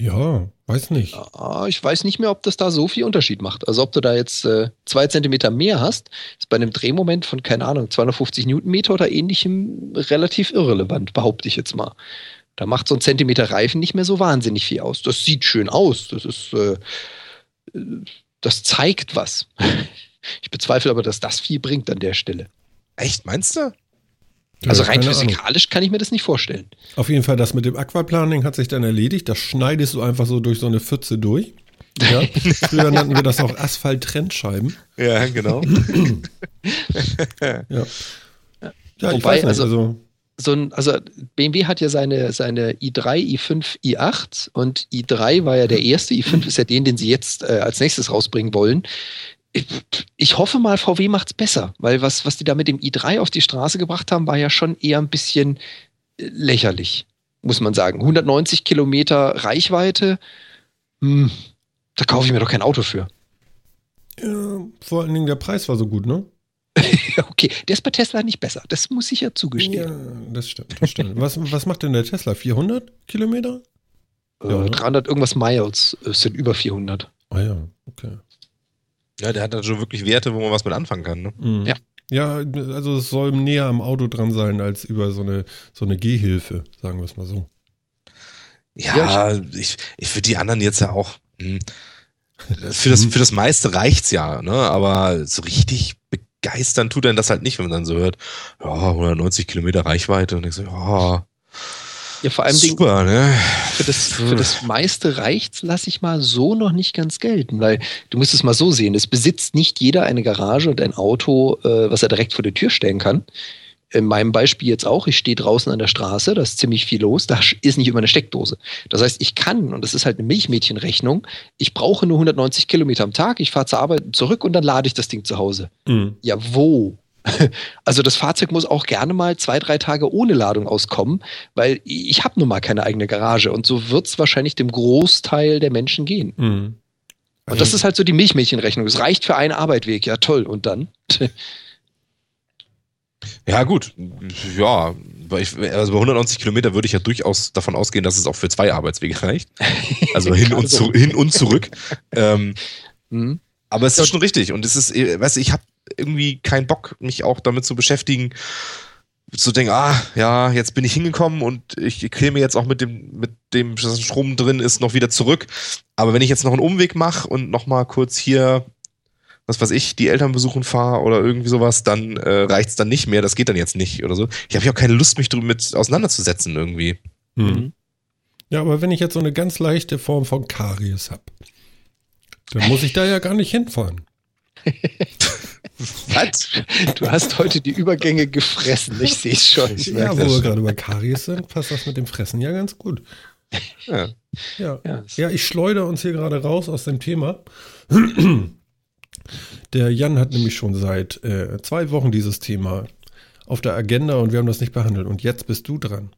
Ja, weiß nicht. Ah, ich weiß nicht mehr, ob das da so viel Unterschied macht. Also ob du da jetzt äh, zwei Zentimeter mehr hast, ist bei einem Drehmoment von, keine Ahnung, 250 Newtonmeter oder ähnlichem relativ irrelevant, behaupte ich jetzt mal. Da macht so ein Zentimeter Reifen nicht mehr so wahnsinnig viel aus. Das sieht schön aus. Das ist, äh, das zeigt was. [LAUGHS] Ich bezweifle aber, dass das viel bringt an der Stelle. Echt, meinst du? Ja, also rein Ahnung. physikalisch kann ich mir das nicht vorstellen. Auf jeden Fall, das mit dem Aquaplaning hat sich dann erledigt. Das schneidest du einfach so durch so eine Pfütze durch. Ja? [LAUGHS] Früher nannten wir das auch Asphalt-Trennscheiben. Ja, genau. [CLEARS THROAT] [LAUGHS] Ja, ja ich Wobei, weiß nicht. also- Also, so ein, also BMW hat ja seine, seine i3, i5, i8 und i3 war ja der erste, i5 ist ja den, den sie jetzt äh, als nächstes rausbringen wollen. Ich, ich hoffe mal, VW macht's besser, weil was, was die da mit dem i3 auf die Straße gebracht haben, war ja schon eher ein bisschen äh, lächerlich, muss man sagen. 190 Kilometer Reichweite, hm, da kaufe ich mir doch kein Auto für. ja, vor allen Dingen der Preis war so gut, ne? [LAUGHS] okay, der ist bei Tesla nicht besser. Das muss ich ja zugestehen. Ja, das stimmt. Das stimmt. was, was macht denn der Tesla? 400 Kilometer? Äh, Ja. 300 irgendwas Miles äh, sind über 400. Ah ja, okay. Ja, der hat dann schon wirklich Werte, wo man was mit anfangen kann. Ne? Mhm. Ja. Ja, also es soll näher am Auto dran sein als über so eine, so eine Gehhilfe, sagen wir es mal so. Ja, ich, ich für die anderen jetzt ja auch. Hm, für, das, für das meiste reicht's ja, ne? Aber so richtig begeistern tut einen das halt nicht, wenn man dann so hört, ja, 190 Kilometer Reichweite und ich so, ja, Ja, vor allem Ding, super, ne? für das, für das meiste reicht's, lasse ich mal so noch nicht ganz gelten, weil du musst es mal so sehen, es besitzt nicht jeder eine Garage und ein Auto, äh, was er direkt vor die Tür stellen kann. In meinem Beispiel jetzt auch, ich stehe draußen an der Straße, da ist ziemlich viel los, da ist nicht immer eine Steckdose. Das heißt, ich kann, und das ist halt eine Milchmädchenrechnung, ich brauche nur 190 Kilometer am Tag, ich fahre zur Arbeit zurück und dann lade ich das Ding zu Hause. Mhm. Ja, wo? [LAUGHS] Also das Fahrzeug muss auch gerne mal zwei, drei Tage ohne Ladung auskommen, weil ich habe nun mal keine eigene Garage und so wird es wahrscheinlich dem Großteil der Menschen gehen. Mhm. Und das ist halt so die Milchmädchenrechnung. Es reicht für einen Arbeitweg, ja toll. Und dann? [LAUGHS] Ja, gut. Ja, weil ich, also bei 190 Kilometer würde ich ja durchaus davon ausgehen, dass es auch für zwei Arbeitswege reicht. [LAUGHS] Also hin und, zu, hin und zurück. ähm, Hm? aber es ist schon richtig. Und es ist, eh, weißt du, ich habe irgendwie keinen Bock, mich auch damit zu beschäftigen, zu denken, ah, ja, jetzt bin ich hingekommen und ich käme jetzt auch mit dem, mit dem Strom drin ist, noch wieder zurück. Aber wenn ich jetzt noch einen Umweg mache und noch mal kurz hier, was weiß ich, die Eltern besuchen fahre oder irgendwie sowas, dann äh, reicht's dann nicht mehr. Das geht dann jetzt nicht oder so. Ich habe ja auch keine Lust, mich damit auseinanderzusetzen irgendwie. Mhm. Ja, aber wenn ich jetzt so eine ganz leichte Form von Karies habe, dann muss ich da ja gar nicht hinfahren. [LAUGHS] Was? Du hast heute die Übergänge gefressen. Ich sehe es schon. Ich Ja, wo wir schon. gerade bei Karies sind, passt das mit dem Fressen ja ganz gut. Ja. Ja. Ja, Ja, ich schleudere uns hier gerade raus aus dem Thema. Der Jan hat nämlich schon seit äh, zwei Wochen dieses Thema auf der Agenda und wir haben das nicht behandelt. Und jetzt bist du dran,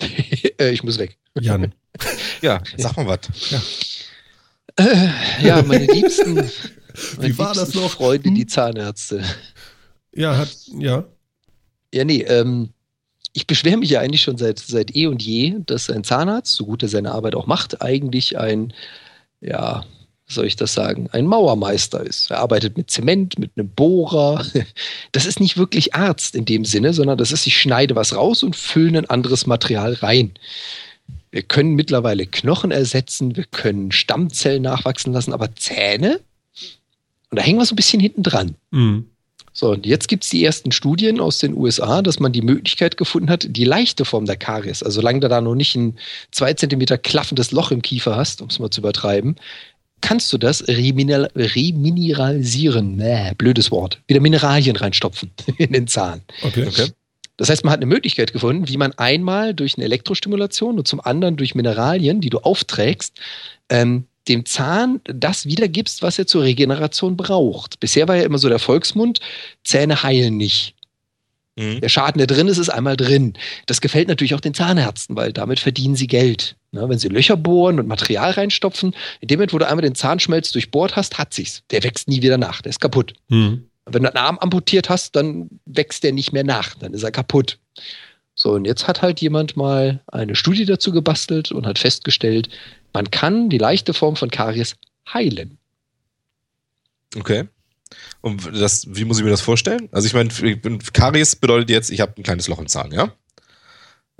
[LAUGHS] Äh, ich muss weg. Jan. [LAUGHS] ja, sag mal was. Äh, ja, meine liebsten, [LAUGHS] meine Wie war das liebsten noch? Freunde, die Zahnärzte. Ja, hat, ja. Ja, nee, ähm, ich beschwere mich ja eigentlich schon seit, seit eh und je, dass ein Zahnarzt, so gut er seine Arbeit auch macht, eigentlich ein, ja, soll ich das sagen, ein Mauermeister ist. Er arbeitet mit Zement, mit einem Bohrer. [LAUGHS] Das ist nicht wirklich Arzt in dem Sinne, sondern das ist, ich schneide was raus und fülle ein anderes Material rein. Wir können mittlerweile Knochen ersetzen, wir können Stammzellen nachwachsen lassen, aber Zähne? Und da hängen wir so ein bisschen hinten dran. Mhm. So, und jetzt gibt es die ersten Studien aus den USA, dass man die Möglichkeit gefunden hat, die leichte Form der Karies, also solange du da noch nicht ein zwei Zentimeter klaffendes Loch im Kiefer hast, um es mal zu übertreiben, kannst du das remineral remineralisieren. Bäh, blödes Wort. Wieder Mineralien reinstopfen [LAUGHS] in den Zahn. Okay. Okay. Das heißt, man hat eine Möglichkeit gefunden, wie man einmal durch eine Elektrostimulation und zum anderen durch Mineralien, die du aufträgst, ähm, dem Zahn das wiedergibst, was er zur Regeneration braucht. Bisher war ja immer so der Volksmund, Zähne heilen nicht. Mhm. Der Schaden, der drin ist, ist einmal drin. Das gefällt natürlich auch den Zahnärzten, weil damit verdienen sie Geld. Ne, wenn sie Löcher bohren und Material reinstopfen, in dem Moment, wo du einmal den Zahnschmelz durchbohrt hast, hat sich's. Der wächst nie wieder nach, der ist kaputt. Mhm. Wenn du einen Arm amputiert hast, dann wächst der nicht mehr nach, dann ist er kaputt. So, und jetzt hat halt jemand mal eine Studie dazu gebastelt und hat festgestellt, man kann die leichte Form von Karies heilen. Okay. Und das, wie muss ich mir das vorstellen? Also ich meine, Karies bedeutet jetzt, ich habe ein kleines Loch im Zahn, ja?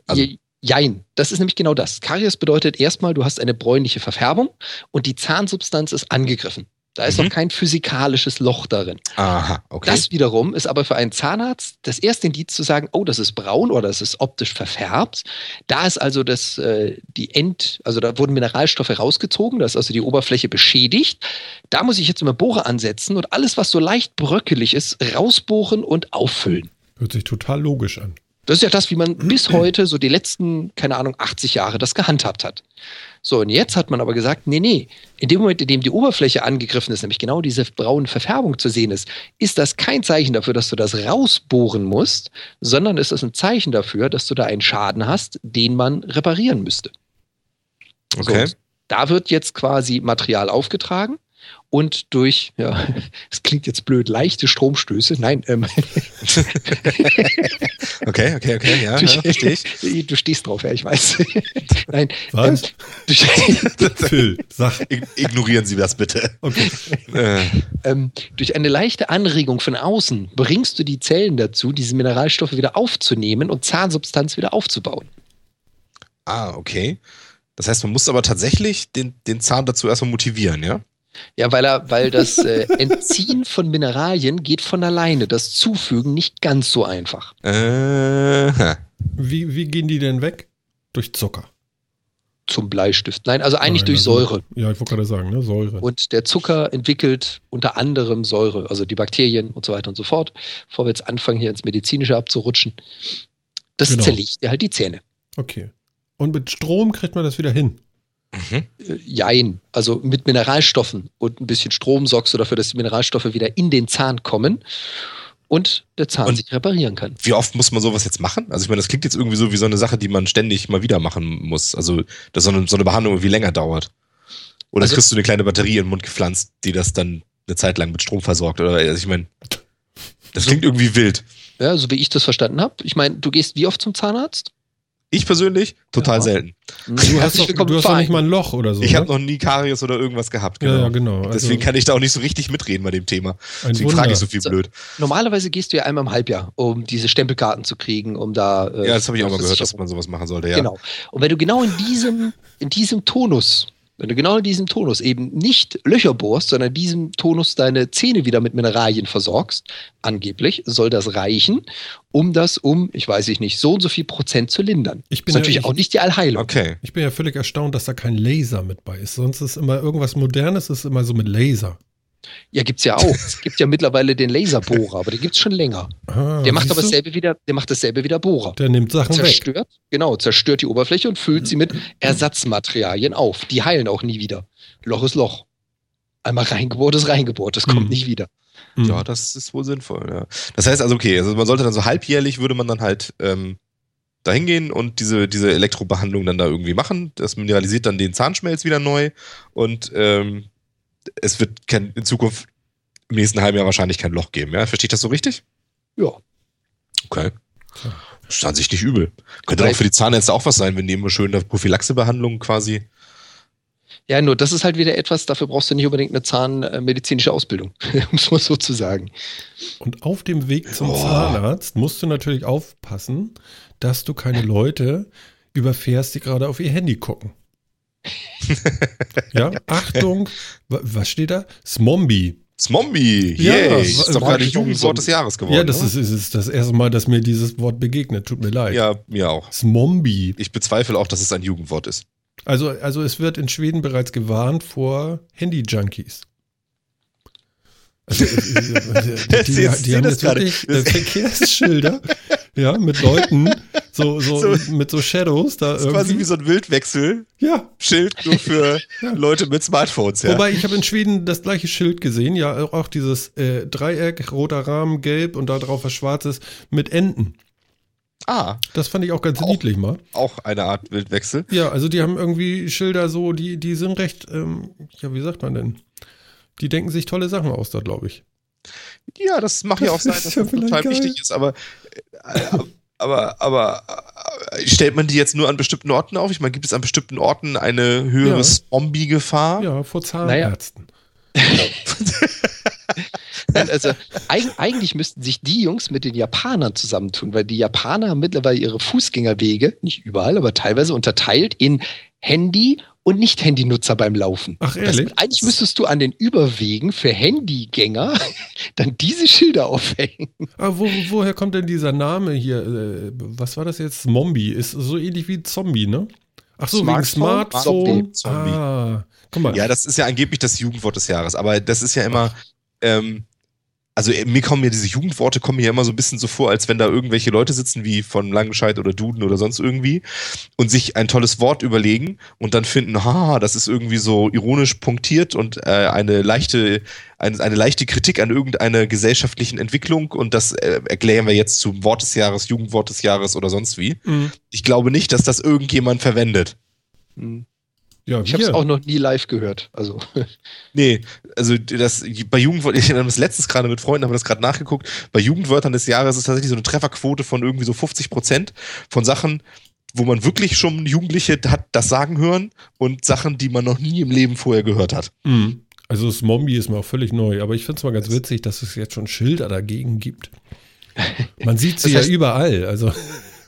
Also- Je- Jein, das ist nämlich genau das. Karies bedeutet erstmal, du hast eine bräunliche Verfärbung und die Zahnsubstanz ist angegriffen. Da ist Mhm. noch kein physikalisches Loch darin. Aha, okay. Das wiederum ist aber für einen Zahnarzt das erste Indiz zu sagen, oh, das ist braun oder das ist optisch verfärbt. Da ist also das, äh, die End, also da wurden Mineralstoffe rausgezogen, da ist also die Oberfläche beschädigt. Da muss ich jetzt immer Bohrer ansetzen und alles, was so leicht bröckelig ist, rausbohren und auffüllen. Hört sich total logisch an. Das ist ja das, wie man bis heute so die letzten, keine Ahnung, 80 Jahre das gehandhabt hat. So, und jetzt hat man aber gesagt, nee, nee, in dem Moment, in dem die Oberfläche angegriffen ist, nämlich genau diese braune Verfärbung zu sehen ist, ist das kein Zeichen dafür, dass du das rausbohren musst, sondern ist das ein Zeichen dafür, dass du da einen Schaden hast, den man reparieren müsste. okay. So, da wird jetzt quasi Material aufgetragen und durch, ja, [LAUGHS] es klingt jetzt blöd, leichte Stromstöße. Nein, ähm, [LAUGHS] Okay, okay, okay, ja, durch, ja verstehe ich. [LAUGHS] du stehst drauf, ja, ich weiß. Nein, Was? Ähm, durch, Phil, sag. Ig- Ignorieren Sie das bitte. Okay. Äh, ähm, durch eine leichte Anregung von außen bringst du die Zellen dazu, diese Mineralstoffe wieder aufzunehmen und Zahnsubstanz wieder aufzubauen. ah, okay. Das heißt, man muss aber tatsächlich den, den Zahn dazu erstmal motivieren, ja? Ja, weil er, weil das äh, [LAUGHS] Entziehen von Mineralien geht von alleine, das Zufügen nicht ganz so einfach. Äh. Wie, wie gehen die denn weg? Durch Zucker. Zum Bleistift. Nein, also eigentlich Nein, durch also- Säure. Ja, ich wollte gerade sagen, ne? Säure. Und der Zucker entwickelt unter anderem Säure, also die Bakterien und so weiter und so fort. Bevor wir jetzt anfangen, hier ins Medizinische abzurutschen. Das Genau. zerlegt dir halt die Zähne. Okay. Und mit Strom kriegt man das wieder hin. Mhm. Jein. Also mit Mineralstoffen und ein bisschen Strom sorgst du dafür, dass die Mineralstoffe wieder in den Zahn kommen und der Zahn Und- sich reparieren kann. Wie oft muss man sowas jetzt machen? Also ich meine, das klingt jetzt irgendwie so wie so eine Sache, die man ständig mal wieder machen muss. Also, dass so eine, so eine Behandlung irgendwie länger dauert. Oder Also- kriegst du eine kleine Batterie in den Mund gepflanzt, die das dann eine Zeit lang mit Strom versorgt? Oder also ich meine, das klingt irgendwie wild. Ja, so wie ich das verstanden habe. Ich meine, du gehst wie oft zum Zahnarzt? Ich persönlich total Ja. selten. Du hast, doch, du hast doch nicht mal ein Loch oder so. Ich ne? habe noch nie Karies oder irgendwas gehabt. Ja, ja, genau. Deswegen Also, kann ich da auch nicht so richtig mitreden bei dem Thema. ein Deswegen frage ich so viel So. blöd. Normalerweise gehst du ja einmal im Halbjahr, um diese Stempelkarten zu kriegen, um da. äh, Ja, das habe ich auch mal gehört, dass man sowas machen sollte. Ja. Genau. Und wenn du genau in diesem, in diesem Tonus, wenn du genau in diesem Tonus eben nicht Löcher bohrst, sondern in diesem Tonus deine Zähne wieder mit Mineralien versorgst, angeblich soll das reichen, um das um, ich weiß ich nicht, so und so viel Prozent zu lindern. Ich Das bin ist ja- natürlich ich- auch nicht die Allheilung. Okay. Ich bin ja völlig erstaunt, dass da kein Laser mit bei ist. Sonst ist immer irgendwas Modernes, ist immer so mit Laser. Ja, gibt's ja auch. es gibt ja mittlerweile den Laserbohrer, aber den gibt's schon länger. Ah, Der macht aber dasselbe wieder, der macht dasselbe wie der Bohrer. Der nimmt Sachen weg. zerstört, genau, zerstört die Oberfläche und füllt sie mit Ersatzmaterialien auf. Die heilen auch nie wieder. Loch ist Loch. Einmal reingebohrt ist reingebohrt, das kommt Mhm. nicht wieder. Mhm. Ja, das ist wohl sinnvoll, ja. Das heißt also, okay, also man sollte dann so halbjährlich würde man dann halt ähm, da hingehen und diese, diese Elektrobehandlung dann da irgendwie machen. Das mineralisiert dann den Zahnschmelz wieder neu und ähm, es wird kein, in Zukunft im nächsten halben Jahr wahrscheinlich kein Loch geben, ja? Verstehe ich das so richtig? Ja. Okay. Das ist an sich nicht übel. Könnte auch für die Zahnärzte auch was sein, wenn die immer schön eine Prophylaxebehandlung quasi. Ja, nur das ist halt wieder etwas, dafür brauchst du nicht unbedingt eine zahnmedizinische Ausbildung, [LAUGHS] muss man so zu sagen. Und auf dem Weg zum Oh. Zahnarzt musst du natürlich aufpassen, dass du keine Leute überfährst, die gerade auf ihr Handy gucken. [LAUGHS] ja, Achtung, wa- was steht da? Smombi. Smombi! Ja, Yay! wa- ist doch gerade Jugendwort des Jahres geworden. Ja, das ist, ist, ist das erste Mal, dass mir dieses Wort begegnet. Tut mir leid. Ja, mir auch. Smombi. Ich bezweifle auch, dass es ein Jugendwort ist. Also, also es wird in Schweden bereits gewarnt vor Handy-Junkies. Also, [LAUGHS] die, die, die ich haben das jetzt wirklich äh, Verkehrsschilder, ja, mit Leuten, so, so, So. mit so Shadows da Das ist quasi wie irgendwie. so ein Wildwechsel. Ja, Schild nur für [LAUGHS] Ja. Leute mit Smartphones, ja. wobei ich habe in Schweden das gleiche Schild gesehen, ja, auch dieses äh, Dreieck, roter Rahmen, gelb und da drauf was Schwarzes mit Enten. ah, Das fand ich auch ganz Auch. niedlich mal. auch eine Art Wildwechsel. Ja, also die haben irgendwie Schilder so, die, die sind recht, ähm, ja, wie sagt man denn? Die denken sich tolle Sachen aus da, glaube ich. Ja, das mag ja auch sein, dass ja das total vielleicht geil. wichtig ist, aber, äh, aber, aber äh, stellt man die jetzt nur an bestimmten Orten auf? Ich meine, gibt es an bestimmten Orten eine höhere Ja. Zombie-Gefahr? Ja, vor Zahnärzten. [LAUGHS] Nein, also eig eigentlich müssten sich die Jungs mit den Japanern zusammentun, weil die Japaner haben mittlerweile ihre Fußgängerwege, nicht überall, aber teilweise unterteilt in Handy- und Nicht-Handy-Nutzer beim Laufen. Ach, Das, ehrlich? eigentlich müsstest du an den Überwegen für Handygänger [LAUGHS] dann diese Schilder aufhängen. Ah, wo, woher kommt denn dieser Name hier? Äh, was war das jetzt? Mombi. Ist so ähnlich wie Zombie, ne? Ach so, wegen Smartphone? Smartphone. Zombie. Ah, guck mal. Ja, das ist ja angeblich das Jugendwort des Jahres, aber das ist ja immer, ähm, also äh, mir kommen ja diese Jugendworte kommen mir ja immer so ein bisschen so vor, als wenn da irgendwelche Leute sitzen, wie von Langenscheid oder Duden oder sonst irgendwie, und sich ein tolles Wort überlegen und dann finden, haha, das ist irgendwie so ironisch punktiert und äh, eine leichte, eine, eine leichte Kritik an irgendeiner gesellschaftlichen Entwicklung und das äh, erklären wir jetzt zum Wort des Jahres, Jugendwort des Jahres oder sonst wie. Mhm. Ich glaube nicht, dass das irgendjemand verwendet. Hm. Ja, Ich habe es auch noch nie live gehört. Also [LAUGHS] Nee, also das bei Jugendwörtern, [LAUGHS] ich habe das letztens gerade mit Freunden, haben wir das gerade nachgeguckt, bei Jugendwörtern des Jahres ist tatsächlich so eine Trefferquote von irgendwie so 50 Prozent von Sachen, wo man wirklich schon Jugendliche hat das sagen hören und Sachen, die man noch nie im Leben vorher gehört hat. Mhm. Also das Mombi ist mir auch völlig neu, aber ich finde es mal ganz witzig, dass es jetzt schon Schilder dagegen gibt. Man sieht sie Das ja heißt- überall. Also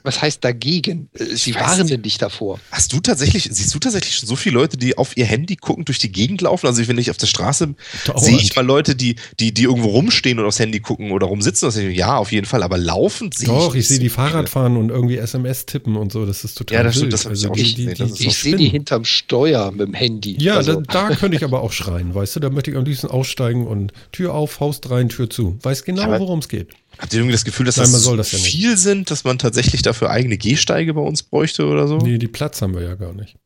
was heißt dagegen? Äh, Sie Ich weiß warnen nicht. dich davor. Hast du tatsächlich, siehst du tatsächlich schon so viele Leute, die auf ihr Handy gucken, durch die Gegend laufen? Also wenn ich auf der Straße sehe ich mal Leute, die, die, die irgendwo rumstehen und aufs Handy gucken oder rumsitzen. Ich, ja, auf jeden Fall, aber laufen sehe ich. doch, ich sehe so die. Fahrrad fahren und irgendwie SMS tippen und so. Das ist total Ja, das stimmt, wild. das hab ich also auch die, die, die, ist die Ich sehe die hinterm Steuer mit dem Handy. Ja, also, da, da könnte ich aber auch schreien, weißt du? Da möchte ich am liebsten aussteigen und Tür auf, Faust rein, Tür zu. Weiß genau, worum es geht. Habt ihr irgendwie das Gefühl, dass Nein, das, man so soll das ja nicht. viel sind, dass man tatsächlich dafür eigene Gehsteige bei uns bräuchte oder so? Nee, die Platz haben wir ja gar nicht.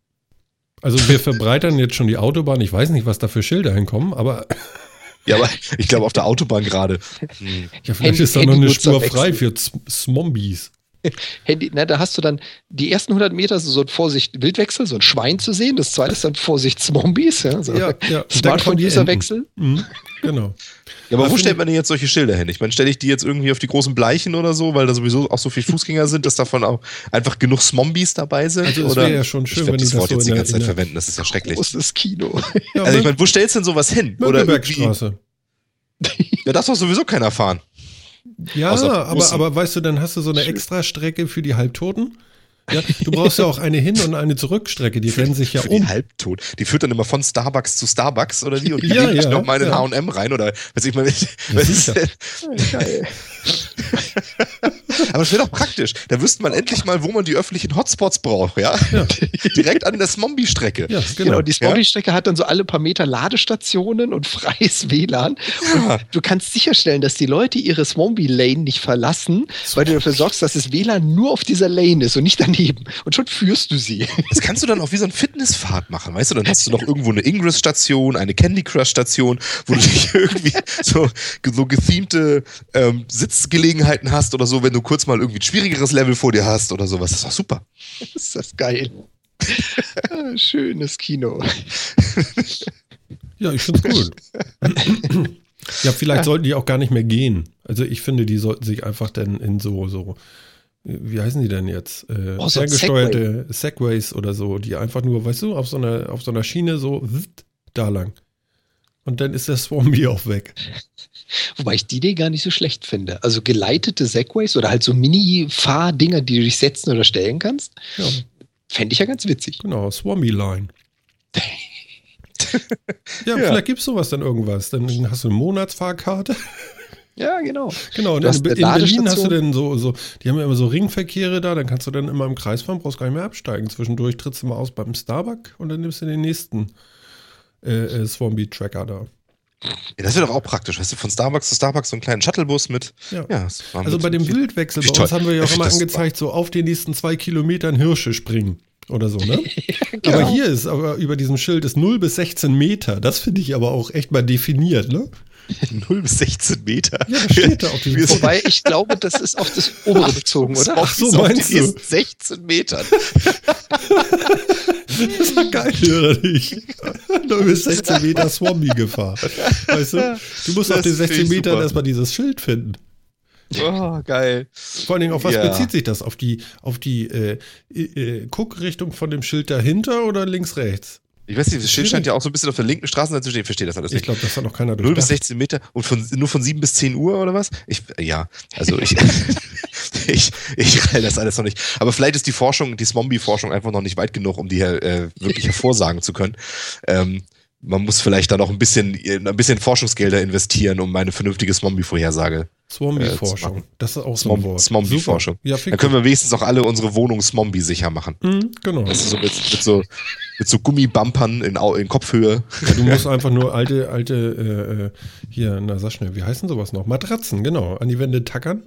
Also wir verbreitern jetzt schon die Autobahn. Ich weiß nicht, was da für Schilder hinkommen, aber Ja, aber ich glaube auf der Autobahn gerade. Hm. ja, vielleicht Handy- ist da noch eine Spur frei für Z- Smombies. Handy, na, da hast du dann die ersten 100 Meter so ein Vorsicht Wildwechsel, so ein Schwein zu sehen. Das zweite ist dann Vorsicht Zombies. Ja, so. Ja, ja. Smartphone-User-Wechsel. Mhm, genau. Ja, aber Aber wo finde stellt man denn jetzt solche Schilder hin? Ich meine, stelle ich die jetzt irgendwie auf die großen Bleichen oder so, weil da sowieso auch so viele Fußgänger sind, dass davon auch einfach genug Smombies dabei sind? Also oder? wäre ja schon ich schön, glaub, wenn du das das Wort so jetzt in die ganze Zeit verwenden, das ist ja schrecklich. Großes Kino. ja, Also ich meine, wo stellst du denn sowas hin? Mönckebergstraße. ja, das darf sowieso keiner fahren. Ja, aber, aber weißt du, dann hast du so eine Extrastrecke für die Halbtoten. Ja, du brauchst ja auch eine Hin- und eine Zurückstrecke. Die rennen sich ja Für um. die Halbtot. Die führt dann immer von Starbucks zu Starbucks oder wie? Und die Ja, legen ja, noch mal in den ja. H&M rein oder weiß ich mal. Was ist denn? Geil. [LAUGHS] Aber es wäre doch praktisch. Da wüsste man endlich mal, wo man die öffentlichen Hotspots braucht, ja? Ja. [LAUGHS] Direkt an der Smombi-Strecke. Ja, Genau, genau. die Smobby-Strecke hat dann so alle paar Meter Ladestationen und [LAUGHS] freies WLAN. Ja. Und du kannst sicherstellen, dass die Leute ihre Smombi-Lane nicht verlassen, weil du dafür sorgst, dass das WLAN nur auf dieser Lane ist und nicht daneben. Und schon führst du sie. Das kannst du dann auch wie so ein Fitnesspfad machen, weißt du? Dann hast du noch irgendwo eine Ingress-Station, eine Candy Crush-Station, wo du dich irgendwie so, so gethemte ähm, Sitzgelegenheiten hast oder so, wenn du kurz mal irgendwie ein schwierigeres Level vor dir hast oder sowas. Das ist doch super. [LAUGHS] ist das geil. [LAUGHS] Ah, Schönes Kino. Ja, ich finde es gut. [LAUGHS] ja, vielleicht sollten die auch gar nicht mehr gehen. Also ich finde, die sollten sich einfach dann in so, so, wie heißen die denn jetzt? Äh, Oh, so ferngesteuerte Segways oder so, die einfach nur, weißt du, auf so einer, auf so einer Schiene so da lang. Und dann ist der Swambi auch weg. Wobei ich die Idee gar nicht so schlecht finde. Also geleitete Segways oder halt so Mini-Fahrdinger, die du dich setzen oder stellen kannst, Ja, fände ich ja ganz witzig. genau, Swambi Line. [LAUGHS] ja, Ja. vielleicht gibt es sowas dann irgendwas. Dann hast du eine Monatsfahrkarte. Ja, genau. Genau, und Du in, in Berlin hast du dann so, so, die haben ja immer so Ringverkehre da, dann kannst du dann immer im Kreis fahren, brauchst gar nicht mehr absteigen. Zwischendurch trittst du mal aus beim Starbucks und dann nimmst du den nächsten äh, äh, Swambi-Tracker da. Ja, das wäre doch auch praktisch, weißt du, von Starbucks zu Starbucks so einen kleinen Shuttlebus mit. Ja. Ja, Also mit- bei dem Wildwechsel bei uns toll. haben wir ja auch immer angezeigt, so auf den nächsten zwei Kilometern Hirsche springen oder so, ne? [LAUGHS] genau. Aber hier ist, aber über diesem Schild ist 0 bis 16 Meter. Das finde ich aber auch echt mal definiert, ne? [LAUGHS] 0 bis 16 Meter. Ja, das steht da auf diesem Wobei ich glaube, das ist auf das [LAUGHS] obere bezogen, oder? Ach so, Auf meinst du? nächsten 16 Metern. [LAUGHS] Das war geil, oder nicht? 0 bis 16 Meter Swambi-Gefahr. Weißt du? Du musst auf Das den finde 16 ich Metern erstmal dieses Schild finden. Oh, geil. Vor allen Dingen, auf was Ja. bezieht sich das? Auf die, auf die äh, äh, Guckrichtung von dem Schild dahinter oder links, rechts? Ich weiß nicht, das Schild scheint ja auch so ein bisschen auf der linken Straßenseite zu stehen. Ich verstehe das alles Ich nicht. glaube, das hat noch keiner 0 bis durchdacht. 16 Meter und von, nur von 7 bis 10 Uhr oder was? Ich, ja, also ich, [LAUGHS] ich, ich rall das alles noch nicht. Aber vielleicht ist die Forschung, die Zombie-Forschung einfach noch nicht weit genug, um die äh, wirklich hervorsagen zu können. Ähm, man muss vielleicht da noch ein bisschen, ein bisschen Forschungsgelder investieren, um eine vernünftige Zombie-Vorhersage. Swambi-Forschung. Äh, Das ist auch so ein Wort. Zombie-Forschung. Ja, Dann können wir wenigstens auch alle unsere Wohnungen Zombie sicher machen. Mhm, genau. Das ist so mit, mit so mit so Gummibumpern in, in Kopfhöhe. Ja, du musst einfach nur alte, alte, äh, äh, hier, na sag schnell, wie heißen sowas noch? Matratzen, genau, an die Wände tackern.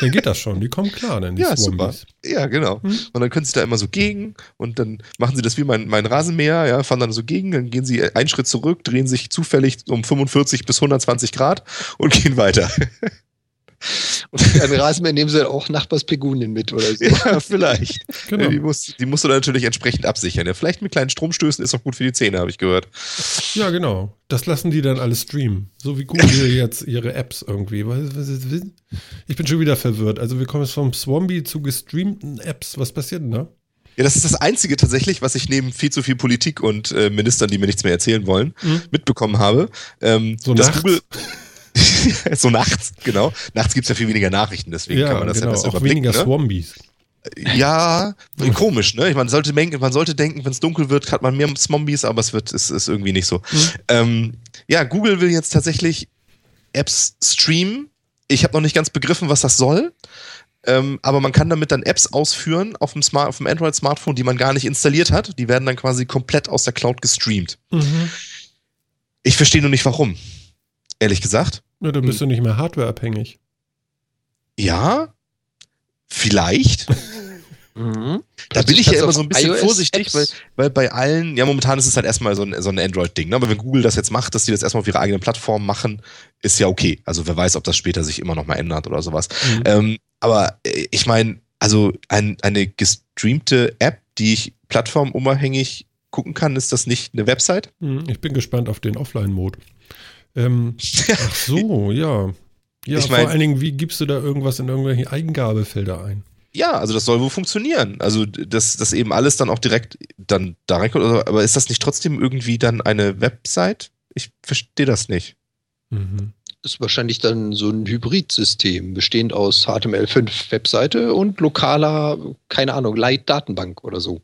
Dann geht das schon, die kommen klar, dann die Ja, super. Swambis. Ja, genau. Hm. Und dann können sie da immer so gegen und dann machen sie das wie mein, mein Rasenmäher, ja, fahren dann so gegen, dann gehen sie einen Schritt zurück, drehen sich zufällig um 45 bis 120 Grad und [LAUGHS] gehen weiter. [LAUGHS] Und an Rasenmäher nehmen sie dann auch Nachbarspegunien mit oder so. Ja, vielleicht. [LAUGHS] Genau. Die, musst, die musst du dann natürlich entsprechend absichern. Ja, vielleicht mit kleinen Stromstößen ist auch gut für die Zähne, habe ich gehört. Ja, genau. Das lassen die dann alles streamen. So wie Google [LAUGHS] jetzt ihre Apps irgendwie. Ich bin schon wieder verwirrt. Also wir kommen jetzt vom Swampy zu gestreamten Apps. Was passiert denn da? Ja, das ist das Einzige tatsächlich, was ich neben viel zu viel Politik und äh, Ministern, die mir nichts mehr erzählen wollen, Mhm. mitbekommen habe. Ähm, So dass nachts? Google [LAUGHS] so nachts, genau. Nachts gibt's ja viel weniger Nachrichten, deswegen kann man das genau. ja besser Auch überblicken. weniger Ne? Swambies. Ja, komisch, ne? Man sollte denken, man sollte denken, wenn es dunkel wird, hat man mehr Zombies, aber es wird, es ist irgendwie nicht so. Mhm. Ähm, ja, Google will jetzt tatsächlich Apps streamen. Ich habe noch nicht ganz begriffen, was das soll. Ähm, aber man kann damit dann Apps ausführen auf dem, Smart, auf dem Android-Smartphone, die man gar nicht installiert hat. Die werden dann quasi komplett aus der Cloud gestreamt. Mhm. Ich verstehe nur nicht warum. Ehrlich gesagt. Ja, dann bist du nicht mehr hardwareabhängig. Ja, vielleicht. [LAUGHS] Mhm. Da bin ich ja immer so ein bisschen vorsichtig, weil, weil bei allen, ja, momentan ist es halt erstmal so ein, so ein Android-Ding, ne? Aber wenn Google das jetzt macht, dass die das erstmal auf ihrer eigenen Plattform machen, ist ja okay. Also wer weiß, ob das später sich immer noch mal ändert oder sowas. Mhm. Ähm, aber äh, ich meine, also ein, eine gestreamte App, die ich plattformunabhängig gucken kann, ist das nicht eine Website? Mhm, Ich bin gespannt auf den Offline-Mode. Ähm, [LAUGHS] ach so, ja. Ja, Ich vor mein- allen Dingen, wie gibst du da irgendwas in irgendwelche Eingabefelder ein? Ja, also das soll wohl funktionieren. Also, dass das eben alles dann auch direkt dann da reinkommt. Also, Aber ist das nicht trotzdem irgendwie dann eine Website? Ich verstehe das nicht. Mhm. ist wahrscheinlich dann so ein Hybridsystem, bestehend aus HTML5-Webseite und lokaler, keine Ahnung, Light-Datenbank oder so.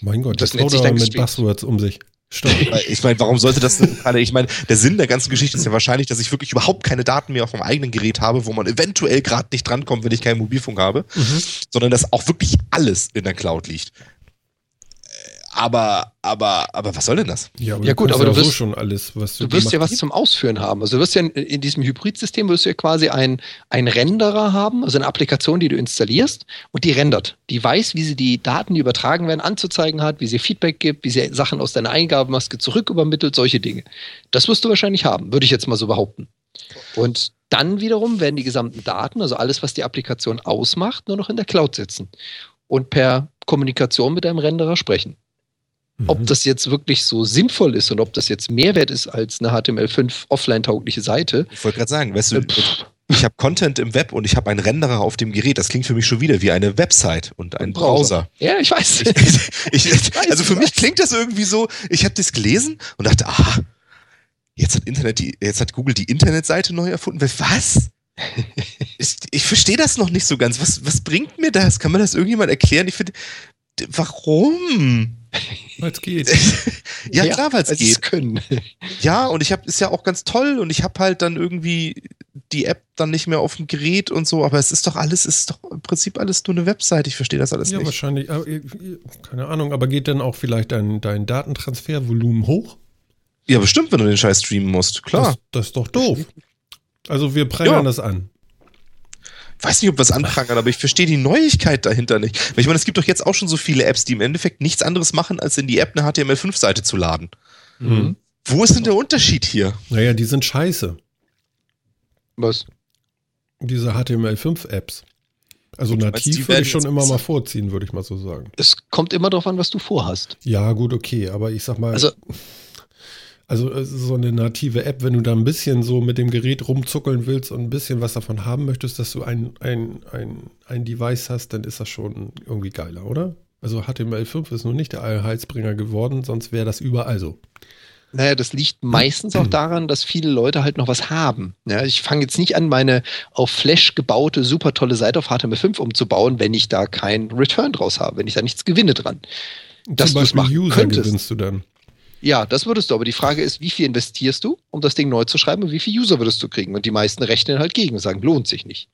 Mein Gott, Das das nennt sich dann mit. Buzzwords um sich. Weil Ich meine, warum sollte das denn gerade? Ich meine, der Sinn der ganzen Geschichte ist ja wahrscheinlich, dass ich wirklich überhaupt keine Daten mehr auf meinem eigenen Gerät habe, wo man eventuell gerade nicht drankommt, wenn ich keinen Mobilfunk habe, Mhm. sondern dass auch wirklich alles in der Cloud liegt. Aber, aber, aber was soll denn das? Ja, aber Ja gut, aber ja du so wirst- schon alles, was du Du wirst ja was zum Ausführen haben. Also du wirst ja in, in diesem Hybridsystem wirst du ja quasi ein, ein Renderer haben, also eine Applikation, die du installierst und die rendert. Die weiß, wie sie die Daten, die übertragen werden, anzuzeigen hat, wie sie Feedback gibt, wie sie Sachen aus deiner Eingabemaske zurück übermittelt, solche Dinge. Das wirst du wahrscheinlich haben, würde ich jetzt mal so behaupten. Und dann wiederum werden die gesamten Daten, also alles, was die Applikation ausmacht, nur noch in der Cloud sitzen und per Kommunikation mit deinem Renderer sprechen. Mhm. Ob das jetzt wirklich so sinnvoll ist und ob das jetzt Mehrwert ist als eine HTML5 offline-taugliche Seite. Ich wollte gerade sagen, weißt du, äh, pff, ich habe Content im Web und ich habe einen Renderer auf dem Gerät. Das klingt für mich schon wieder wie eine Website und ein Browser. Ja, ich weiß. ich, [LAUGHS] also für mich klingt das irgendwie so, ich habe das gelesen und dachte, aha, jetzt hat Internet die, jetzt hat Google die Internetseite neu erfunden. Was? [LAUGHS] ich ich verstehe das noch nicht so ganz. Was, was bringt mir das? Kann man das irgendjemand erklären? Ich finde, warum? Weil's geht. ja, klar, weil es weil sie geht. können. Ja, und ich habe, ist ja auch ganz toll und ich habe halt dann irgendwie die App dann nicht mehr auf dem Gerät und so, aber es ist doch alles, es ist doch im Prinzip alles nur eine Website. Ich verstehe das alles Ja, nicht. wahrscheinlich. Aber, äh, keine Ahnung, aber geht dann auch vielleicht dein, dein Datentransfervolumen hoch? Ja, bestimmt, wenn du den Scheiß streamen musst, klar. Das, das ist doch doof. Also wir prangern Ja. das an. Weiß nicht, ob wir es anprangern, aber ich verstehe die Neuigkeit dahinter nicht. Weil ich meine, es gibt doch jetzt auch schon so viele Apps, die im Endeffekt nichts anderes machen, als in die App eine HTML5-Seite zu laden. Mhm. Wo ist denn der Unterschied hier? Naja, die sind scheiße, Was? diese HTML5-Apps. Also Gut, nativ würde ich schon immer mal vorziehen, würde ich mal so sagen. Es kommt immer darauf an, was du vorhast. Ja, gut, okay, aber ich sag mal, Also, also so eine native App, wenn du da ein bisschen so mit dem Gerät rumzuckeln willst und ein bisschen was davon haben möchtest, dass du ein, ein, ein, ein Device hast, dann ist das schon irgendwie geiler, oder? Also HTML5 ist nur nicht der Allheilsbringer geworden, sonst wäre das überall so. naja, das liegt meistens auch daran, dass viele Leute halt noch was haben. Ja, ich fange jetzt nicht an, meine auf Flash gebaute, super tolle Seite auf HTML5 umzubauen, wenn ich da keinen Return draus habe, wenn ich da nichts gewinne dran. Zum du's Beispiel User könntest. gewinnst du dann. Ja, das würdest du, aber die Frage ist, wie viel investierst du, um das Ding neu zu schreiben und wie viele User würdest du kriegen? Und die meisten rechnen halt gegen und sagen, lohnt sich nicht.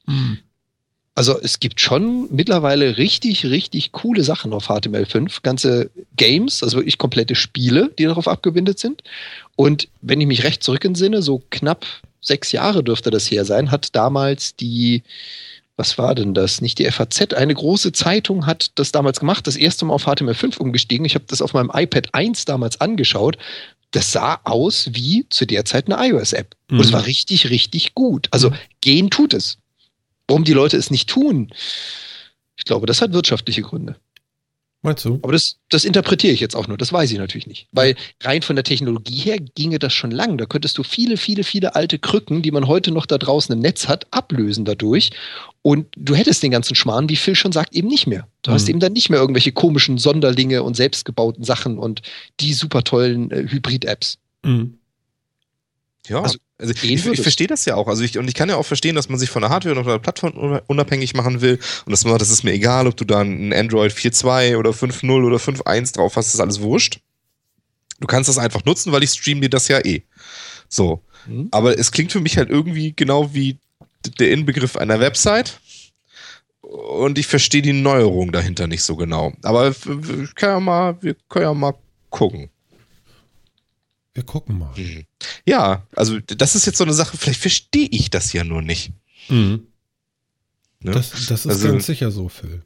Also es gibt schon mittlerweile richtig, richtig coole Sachen auf HTML5. Ganze Games, also wirklich komplette Spiele, die darauf abgebildet sind. Und wenn ich mich recht zurück entsinne, so knapp sechs Jahre dürfte das her sein, hat damals die, was war denn das? Nicht die FAZ, eine große Zeitung hat das damals gemacht, das erste Mal auf HTML5 umgestiegen. Ich habe das auf meinem iPad 1 damals angeschaut. Das sah aus wie zu der Zeit eine iOS-App. Und es Mhm. war richtig, richtig gut. Also gehen tut es. Warum die Leute es nicht tun? Ich glaube, das hat wirtschaftliche Gründe. Meinst du? Aber das, das interpretiere ich jetzt auch nur. Das weiß ich natürlich nicht. Weil rein von der Technologie her ginge das schon lang. Da könntest du viele, viele, viele alte Krücken, die man heute noch da draußen im Netz hat, ablösen dadurch. Und du hättest den ganzen Schmarrn, wie Phil schon sagt, eben nicht mehr. Du Mhm. hast eben dann nicht mehr irgendwelche komischen Sonderlinge und selbstgebauten Sachen und die super tollen äh, Hybrid-Apps. Mhm. Ja, Also, also, ich, ich verstehe das ja auch. Also ich, und ich kann ja auch verstehen, dass man sich von der Hardware von der Plattform un- unabhängig machen will. Und dass man das ist mir egal, ob du da ein Android 4.2 oder 5.0 oder 5.1 drauf hast, ist alles wurscht. Du kannst das einfach nutzen, weil ich stream dir das ja eh. So. Mhm. Aber es klingt für mich halt irgendwie genau wie der Inbegriff einer Website. Und ich verstehe die Neuerung dahinter nicht so genau. Aber w- w- ich kann ja mal, wir können ja mal gucken. Wir gucken mal. Mhm. Ja, also das ist jetzt so eine Sache, vielleicht verstehe ich das ja nur nicht. Mhm. Ne? Das, das ist Also- ganz sicher so, Phil.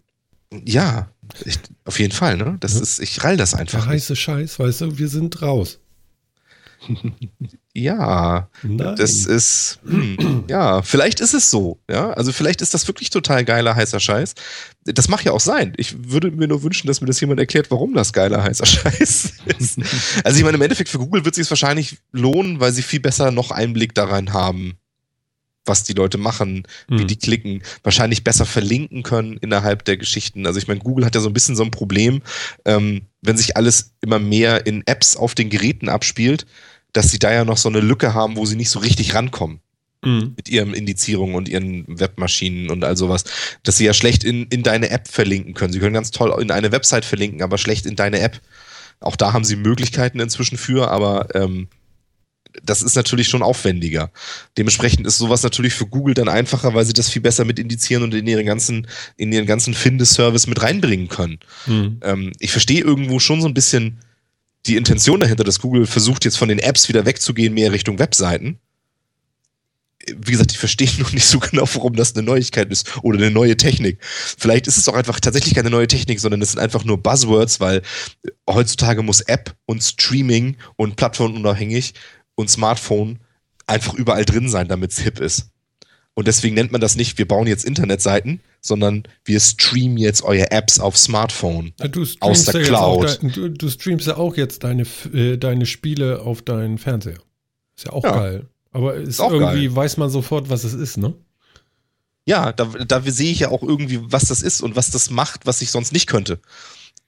Ja, ich, auf jeden Fall, ne? Das Ja. ist, ich rall das Der einfach. Nicht. heiße Scheiß, weißt du, wir sind raus. Ja, Nein. das ist, hm, ja, vielleicht ist es so, ja. Also vielleicht ist das wirklich total geiler heißer Scheiß. Das mag ja auch sein. Ich würde mir nur wünschen, dass mir das jemand erklärt, warum das geiler heißer [LAUGHS] Scheiß ist. Also ich meine, im Endeffekt für Google wird es sich wahrscheinlich lohnen, weil sie viel besser noch Einblick daran haben, was die Leute machen, wie Mhm. die klicken, wahrscheinlich besser verlinken können innerhalb der Geschichten. Also ich meine, Google hat ja so ein bisschen so ein Problem, ähm, wenn sich alles immer mehr in Apps auf den Geräten abspielt, dass sie da ja noch so eine Lücke haben, wo sie nicht so richtig rankommen Mhm. mit ihren Indizierungen und ihren Webmaschinen und all sowas, dass sie ja schlecht in, in deine App verlinken können. Sie können ganz toll in eine Website verlinken, aber schlecht in deine App. Auch da haben sie Möglichkeiten inzwischen für, aber ähm, das ist natürlich schon aufwendiger. Dementsprechend ist sowas natürlich für Google dann einfacher, weil sie das viel besser mit indizieren und in ihren ganzen, in ihren ganzen Findeservice mit reinbringen können. Mhm. Ähm, ich verstehe irgendwo schon so ein bisschen die Intention dahinter, dass Google versucht, jetzt von den Apps wieder wegzugehen, mehr Richtung Webseiten. Wie gesagt, ich verstehe [LAUGHS] nur nicht so genau, warum das eine Neuigkeit ist oder eine neue Technik. Vielleicht ist es auch einfach tatsächlich keine neue Technik, sondern es sind einfach nur Buzzwords, weil heutzutage muss App und Streaming und plattformunabhängig und Smartphone einfach überall drin sein, damit es hip ist. Und deswegen nennt man das nicht, wir bauen jetzt Internetseiten, sondern wir streamen jetzt eure Apps auf Smartphone. Du Aus der ja Cloud. dein, du, du streamst ja auch jetzt deine, äh, deine Spiele auf deinen Fernseher. Ist ja auch Ja. geil. Aber ist auch irgendwie geil. weiß man sofort, was es ist, ne? Ja, da, da sehe ich ja auch irgendwie, was das ist und was das macht, was ich sonst nicht könnte.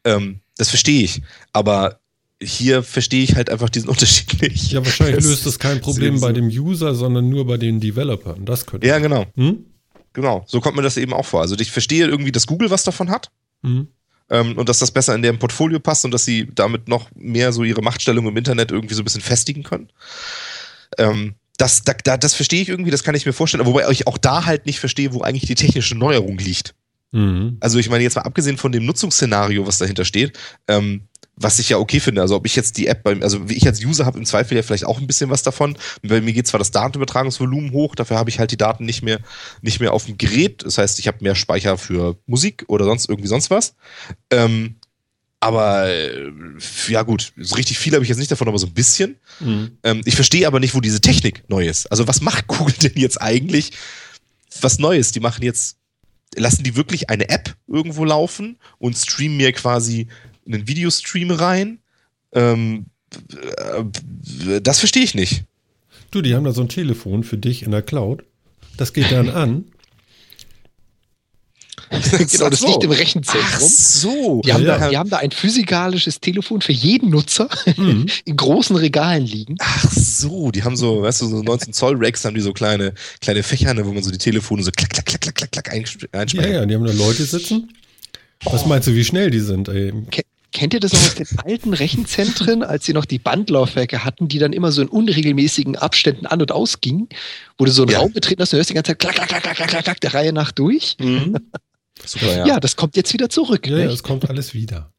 Ähm, das verstehe ich. Aber hier verstehe ich halt einfach diesen [LAUGHS] Unterschied nicht. Ja, wahrscheinlich Das löst das kein Problem bei dem User, sondern nur bei den Developern. Das könnte. Ja, genau. Hm? Genau. So kommt mir das eben auch vor. Also ich verstehe irgendwie, dass Google was davon hat. Hm? ähm, und dass das besser in deren Portfolio passt und dass sie damit noch mehr so ihre Machtstellung im Internet irgendwie so ein bisschen festigen können. Ähm, das, da, da, das verstehe ich irgendwie, das kann ich mir vorstellen, wobei ich auch da halt nicht verstehe, wo eigentlich die technische Neuerung liegt. Mhm. Also ich meine, jetzt mal abgesehen von dem Nutzungsszenario, was dahinter steht, ähm, was ich ja okay finde, also ob ich jetzt die App beim, also wie ich als User habe im Zweifel ja vielleicht auch ein bisschen was davon. Bei mir geht zwar das Datenübertragungsvolumen hoch, dafür habe ich halt die Daten nicht mehr, nicht mehr auf dem Gerät. Das heißt, ich habe mehr Speicher für Musik oder sonst irgendwie sonst was. Ähm, aber äh, ja gut, so richtig viel habe ich jetzt nicht davon, aber so ein bisschen. Mhm. Ähm, ich verstehe aber nicht, wo diese Technik neu ist. Also was macht [LAUGHS] Google denn jetzt eigentlich was Neues? Die machen jetzt, lassen die wirklich eine App irgendwo laufen und streamen mir quasi einen Videostream rein? Ähm, äh, das verstehe ich nicht. Du, die haben da so ein Telefon für dich in der Cloud. Das geht dann an. genau, das Ach so. liegt im Ach Rechenzentrum. so. Die haben, Ja. da, die haben da ein physikalisches Telefon für jeden Nutzer Mhm. [LAUGHS] in großen Regalen liegen. Ach so, die haben so, weißt du, so 19 Zoll Racks haben die so kleine, kleine Fächer, ne, wo man so die Telefone so klack, klack, klack, klack, klack, klack Ja, ja, die haben da Leute sitzen. Was meinst du, wie schnell die sind? Ey? Ke- Kennt ihr das noch aus den alten Rechenzentren, als sie noch die Bandlaufwerke hatten, die dann immer so in unregelmäßigen Abständen an- und ausgingen, wo du so einen Ja. Raum betreten hast und hörst die ganze Zeit klack, klack, klack, klack, klack, klack, der Reihe nach durch? Mhm. [LAUGHS] Super, Ja. ja. das kommt jetzt wieder zurück. Ja, es kommt alles wieder.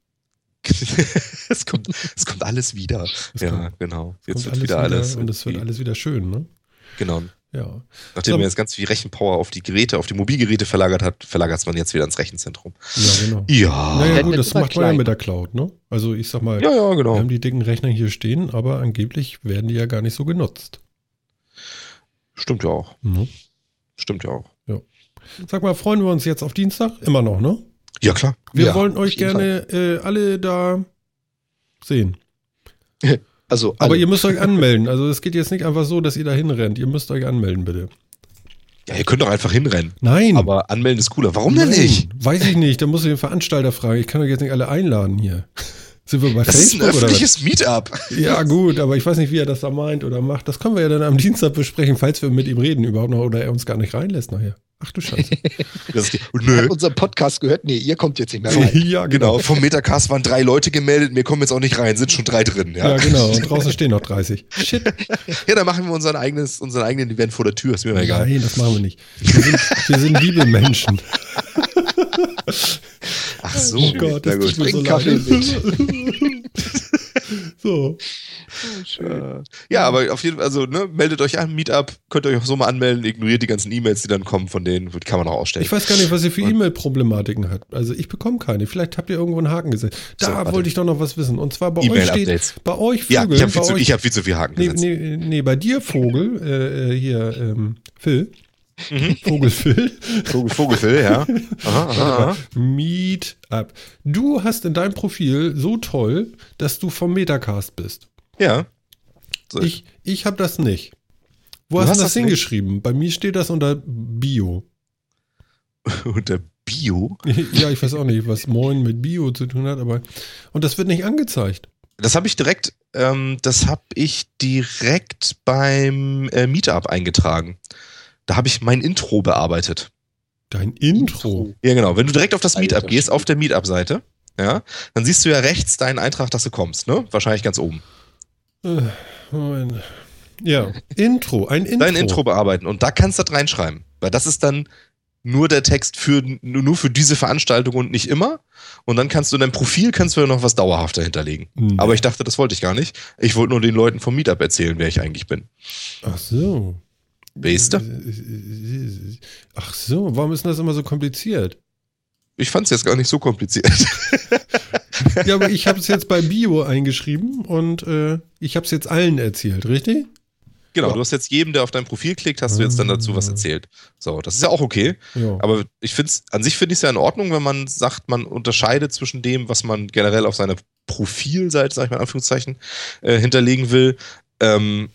[LAUGHS] es, kommt, es kommt alles wieder. Es ja, kommt- genau. Jetzt kommt wird alles wieder alles. und es wird alles wieder schön, ne? Genau. Ja. Nachdem So. man jetzt ganz viel Rechenpower auf die Geräte, auf die Mobilgeräte verlagert hat, verlagert man jetzt wieder ins Rechenzentrum. Ja, genau. Ja. Naja, Ja, gut, das macht man ja mit der Cloud, ne? Also ich sag mal, Ja, ja, wir genau. haben die dicken Rechner hier stehen, aber angeblich werden die ja gar nicht so genutzt. Stimmt ja auch. Ne? Stimmt ja auch. Sag mal, freuen wir uns jetzt auf Dienstag? Immer noch, ne? Ja, klar. Wir Ja, wollen euch gerne äh, alle da sehen. [LAUGHS] Also, Aber alle. ihr müsst euch anmelden. Also es geht jetzt nicht einfach so, dass ihr da hinrennt. Ihr müsst euch anmelden, bitte. Ja, ihr könnt doch einfach hinrennen. Nein. Aber anmelden ist cooler. Warum denn Nein, nicht? Weiß ich nicht. Da muss ich den Veranstalter fragen. Ich kann doch jetzt nicht alle einladen hier. Sind wir bei Das ist ein Facebook oder was? öffentliches Meetup. Ja, [LAUGHS] gut, aber ich weiß nicht, wie er das da meint oder macht. Das können wir ja dann am Dienstag besprechen, falls wir mit ihm reden überhaupt noch oder er uns gar nicht reinlässt nachher. Ach du Scheiße. [LAUGHS] Das die, nö. Hat unser Podcast gehört? Nee, ihr kommt jetzt nicht mehr rein. [LAUGHS] ja, Genau, vom Metacast waren drei Leute gemeldet, mir kommen jetzt auch nicht rein, sind schon drei drin. Ja. Ja, genau. [LAUGHS] Und draußen stehen noch 30. Shit. ja dann machen wir unser eigenes, unseren eigenen Event vor der Tür, ist mir mal egal. Nein, das machen wir nicht. Wir sind, wir sind liebe Menschen. Ach so, Oh Gott, das gut. tut mir so leid. [LAUGHS] so. Äh, Ja, aber auf jeden Fall, also ne, meldet euch an, Meetup, könnt ihr euch auch so mal anmelden, ignoriert die ganzen E-Mails, die dann kommen von denen, kann man auch ausstellen. Ich weiß gar nicht, was ihr für E-Mail-Problematiken habt. Also ich bekomme keine. Vielleicht habt ihr irgendwo einen Haken gesetzt. Da So, wollte ich doch noch was wissen. Und zwar bei euch E-Mail-Updates. steht, bei euch ja, Vögel, ich habe viel, bei zu- euch, ich hab viel zu viel Haken Nee, gesetzt. nee, nee, bei dir Vogel, äh, äh, hier, ähm, Phil. Mhm. [LAUGHS] Vogel Phil. Vogel, Vogelfil, ja. Aha, aha, aha. Meet up. Du hast in deinem Profil so toll, dass du vom Metacast bist. Ja. So. Ich, ich habe das nicht. Wo Du hast hast du das das nicht? hingeschrieben? Bei mir steht das unter Bio. [LAUGHS] Unter Bio. [LAUGHS] ja, ich weiß auch nicht, was Moin mit Bio zu tun hat, aber. Und das wird nicht angezeigt. Das habe ich direkt, ähm, das habe ich direkt beim äh, Meetup eingetragen. Da habe ich mein Intro bearbeitet. Dein Intro. Ja, genau. Wenn du direkt auf das Alter Meetup gehst, auf der Meetup-Seite, ja, dann siehst du ja rechts deinen Eintrag, dass du kommst, ne? Wahrscheinlich ganz oben. Äh, Moment. Ja, Intro, ein Intro. Dein Intro bearbeiten und da kannst du das reinschreiben. Weil das ist dann nur der Text für, nur für diese Veranstaltung und nicht immer. Und dann kannst du in deinem Profil kannst du ja noch was dauerhaft dahinterlegen. Nee. Aber ich dachte, das wollte ich gar nicht. Ich wollte nur den Leuten vom Meetup erzählen, wer ich eigentlich bin. Ach so. Weißt du? Ach so, warum ist denn das immer so kompliziert? Ich fand es jetzt gar nicht so kompliziert. [LAUGHS] Ja, aber ich habe es jetzt bei Bio eingeschrieben und äh, ich habe es jetzt allen erzählt, richtig? Genau, Ja. du hast jetzt jedem, der auf dein Profil klickt, hast du jetzt dann dazu was erzählt. So, das ist ja auch okay. Ja. Aber ich finde es, an sich finde ich es ja in Ordnung, wenn man sagt, man unterscheidet zwischen dem, was man generell auf seiner Profilseite, sag ich mal in Anführungszeichen, äh, hinterlegen will, ähm,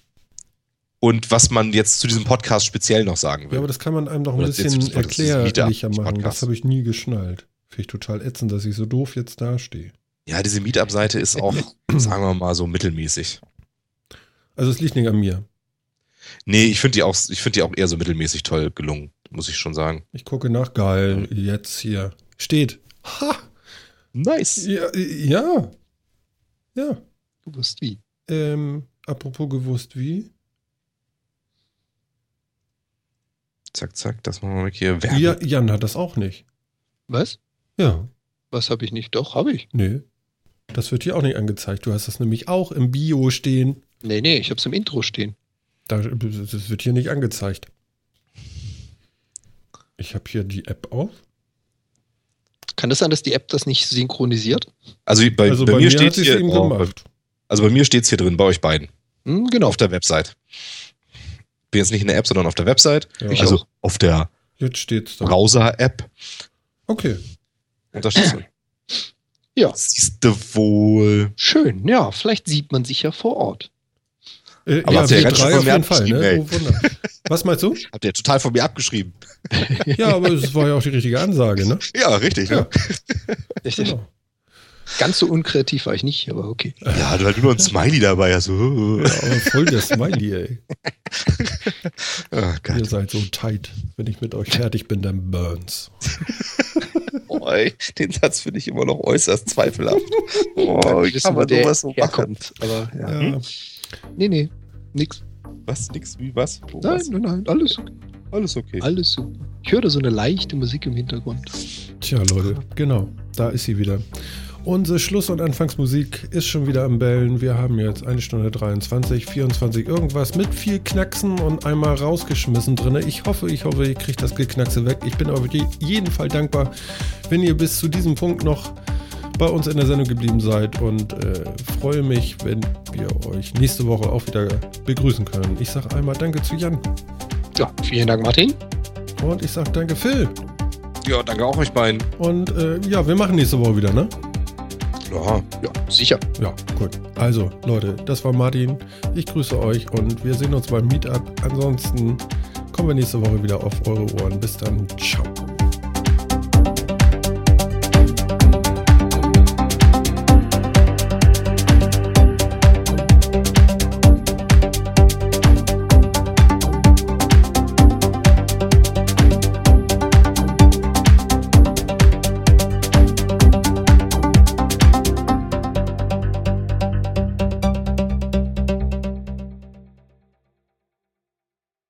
und was man jetzt zu diesem Podcast speziell noch sagen will. ja, aber das kann man einem doch ein Oder bisschen erklärlicher machen. Podcast. Das habe ich nie geschnallt. Finde ich total ätzend, dass ich so doof jetzt dastehe. ja, diese Meetup-Seite ist auch, [CLEARS THROAT] sagen wir mal, so mittelmäßig. Also es liegt nicht an mir. Nee, ich finde die auch, ich finde die auch eher so mittelmäßig toll gelungen, muss ich schon sagen. Ich gucke nach. Geil, jetzt hier. Steht. Ha! Nice. Ja, ja. Ja. Du wirst wie. Ähm, apropos gewusst wie. Zack, zack, das machen wir weg hier. Ja, Jan hat das auch nicht. Was? Ja. Was habe ich nicht? Doch, habe ich. Nee. Das wird hier auch nicht angezeigt. Du hast das nämlich auch im Bio stehen. Nee, nee, ich habe es im Intro stehen. Da, das wird hier nicht angezeigt. Ich habe hier die App auf. Kann das sein, dass die App das nicht synchronisiert? Also bei, also bei, mir hat steht hier, oh, bei, also bei mir steht es hier drin, bei euch beiden. Hm, genau. Auf der Website. Bin jetzt nicht in der App, sondern auf der Website. Ja, Ich also auch. auf der jetzt steht's da. Browser-App. Okay. Drin. [CLEARS THROAT] Ja. Siehst du wohl. Schön, ja. Vielleicht sieht man sich ja vor Ort. Äh, Aber ja, hat's ja wir ganz schön von auf mir jeden Fall. Ne? abgeschrieben, Oh. Was meinst du? [LAUGHS] Habt ihr total von mir abgeschrieben. Ja, aber es war ja auch die richtige Ansage, ne? [LAUGHS] Ja, richtig. Ja. Ja, Genau. Ganz so unkreativ war ich nicht, aber okay. ja du halt nur ein Smiley dabei. Also, Ja, aber voll der Smiley, ey. [LAUGHS] oh Ihr seid so tight. Wenn ich mit euch fertig bin, dann burns. [LAUGHS] Oh, ey, den Satz finde ich immer noch äußerst zweifelhaft. [LAUGHS] Oh, Ich kann man der sowas so machen. Aber ja. Ja. Nee, nee. Nix. Was? Nix? Wie? Was? Wo, Nein, was? nein, nein. Alles, Alles okay. alles super. Ich höre da so eine leichte Musik im Hintergrund. Tja, Leute, genau. Da ist sie wieder. Unsere Schluss- und Anfangsmusik ist schon wieder am Bellen. Wir haben jetzt eine Stunde 23, 24 irgendwas mit viel Knacksen und einmal rausgeschmissen drin. Ich hoffe, ich hoffe, ihr kriegt das Geknackse weg. Ich bin auf je- jeden Fall dankbar, wenn ihr bis zu diesem Punkt noch bei uns in der Sendung geblieben seid und äh, freue mich, wenn wir euch nächste Woche auch wieder begrüßen können. Ich sage einmal Danke zu Jan. Ja, vielen Dank, Martin. Und ich sage danke, Phil. Ja, danke auch euch beiden. Und äh, ja, wir machen nächste Woche wieder, ne? Ja. Ja, sicher. Ja, gut. Also, Leute, das war Martin. Ich grüße euch und wir sehen uns beim Meetup. Ansonsten kommen wir nächste Woche wieder auf eure Ohren. Bis dann. Ciao.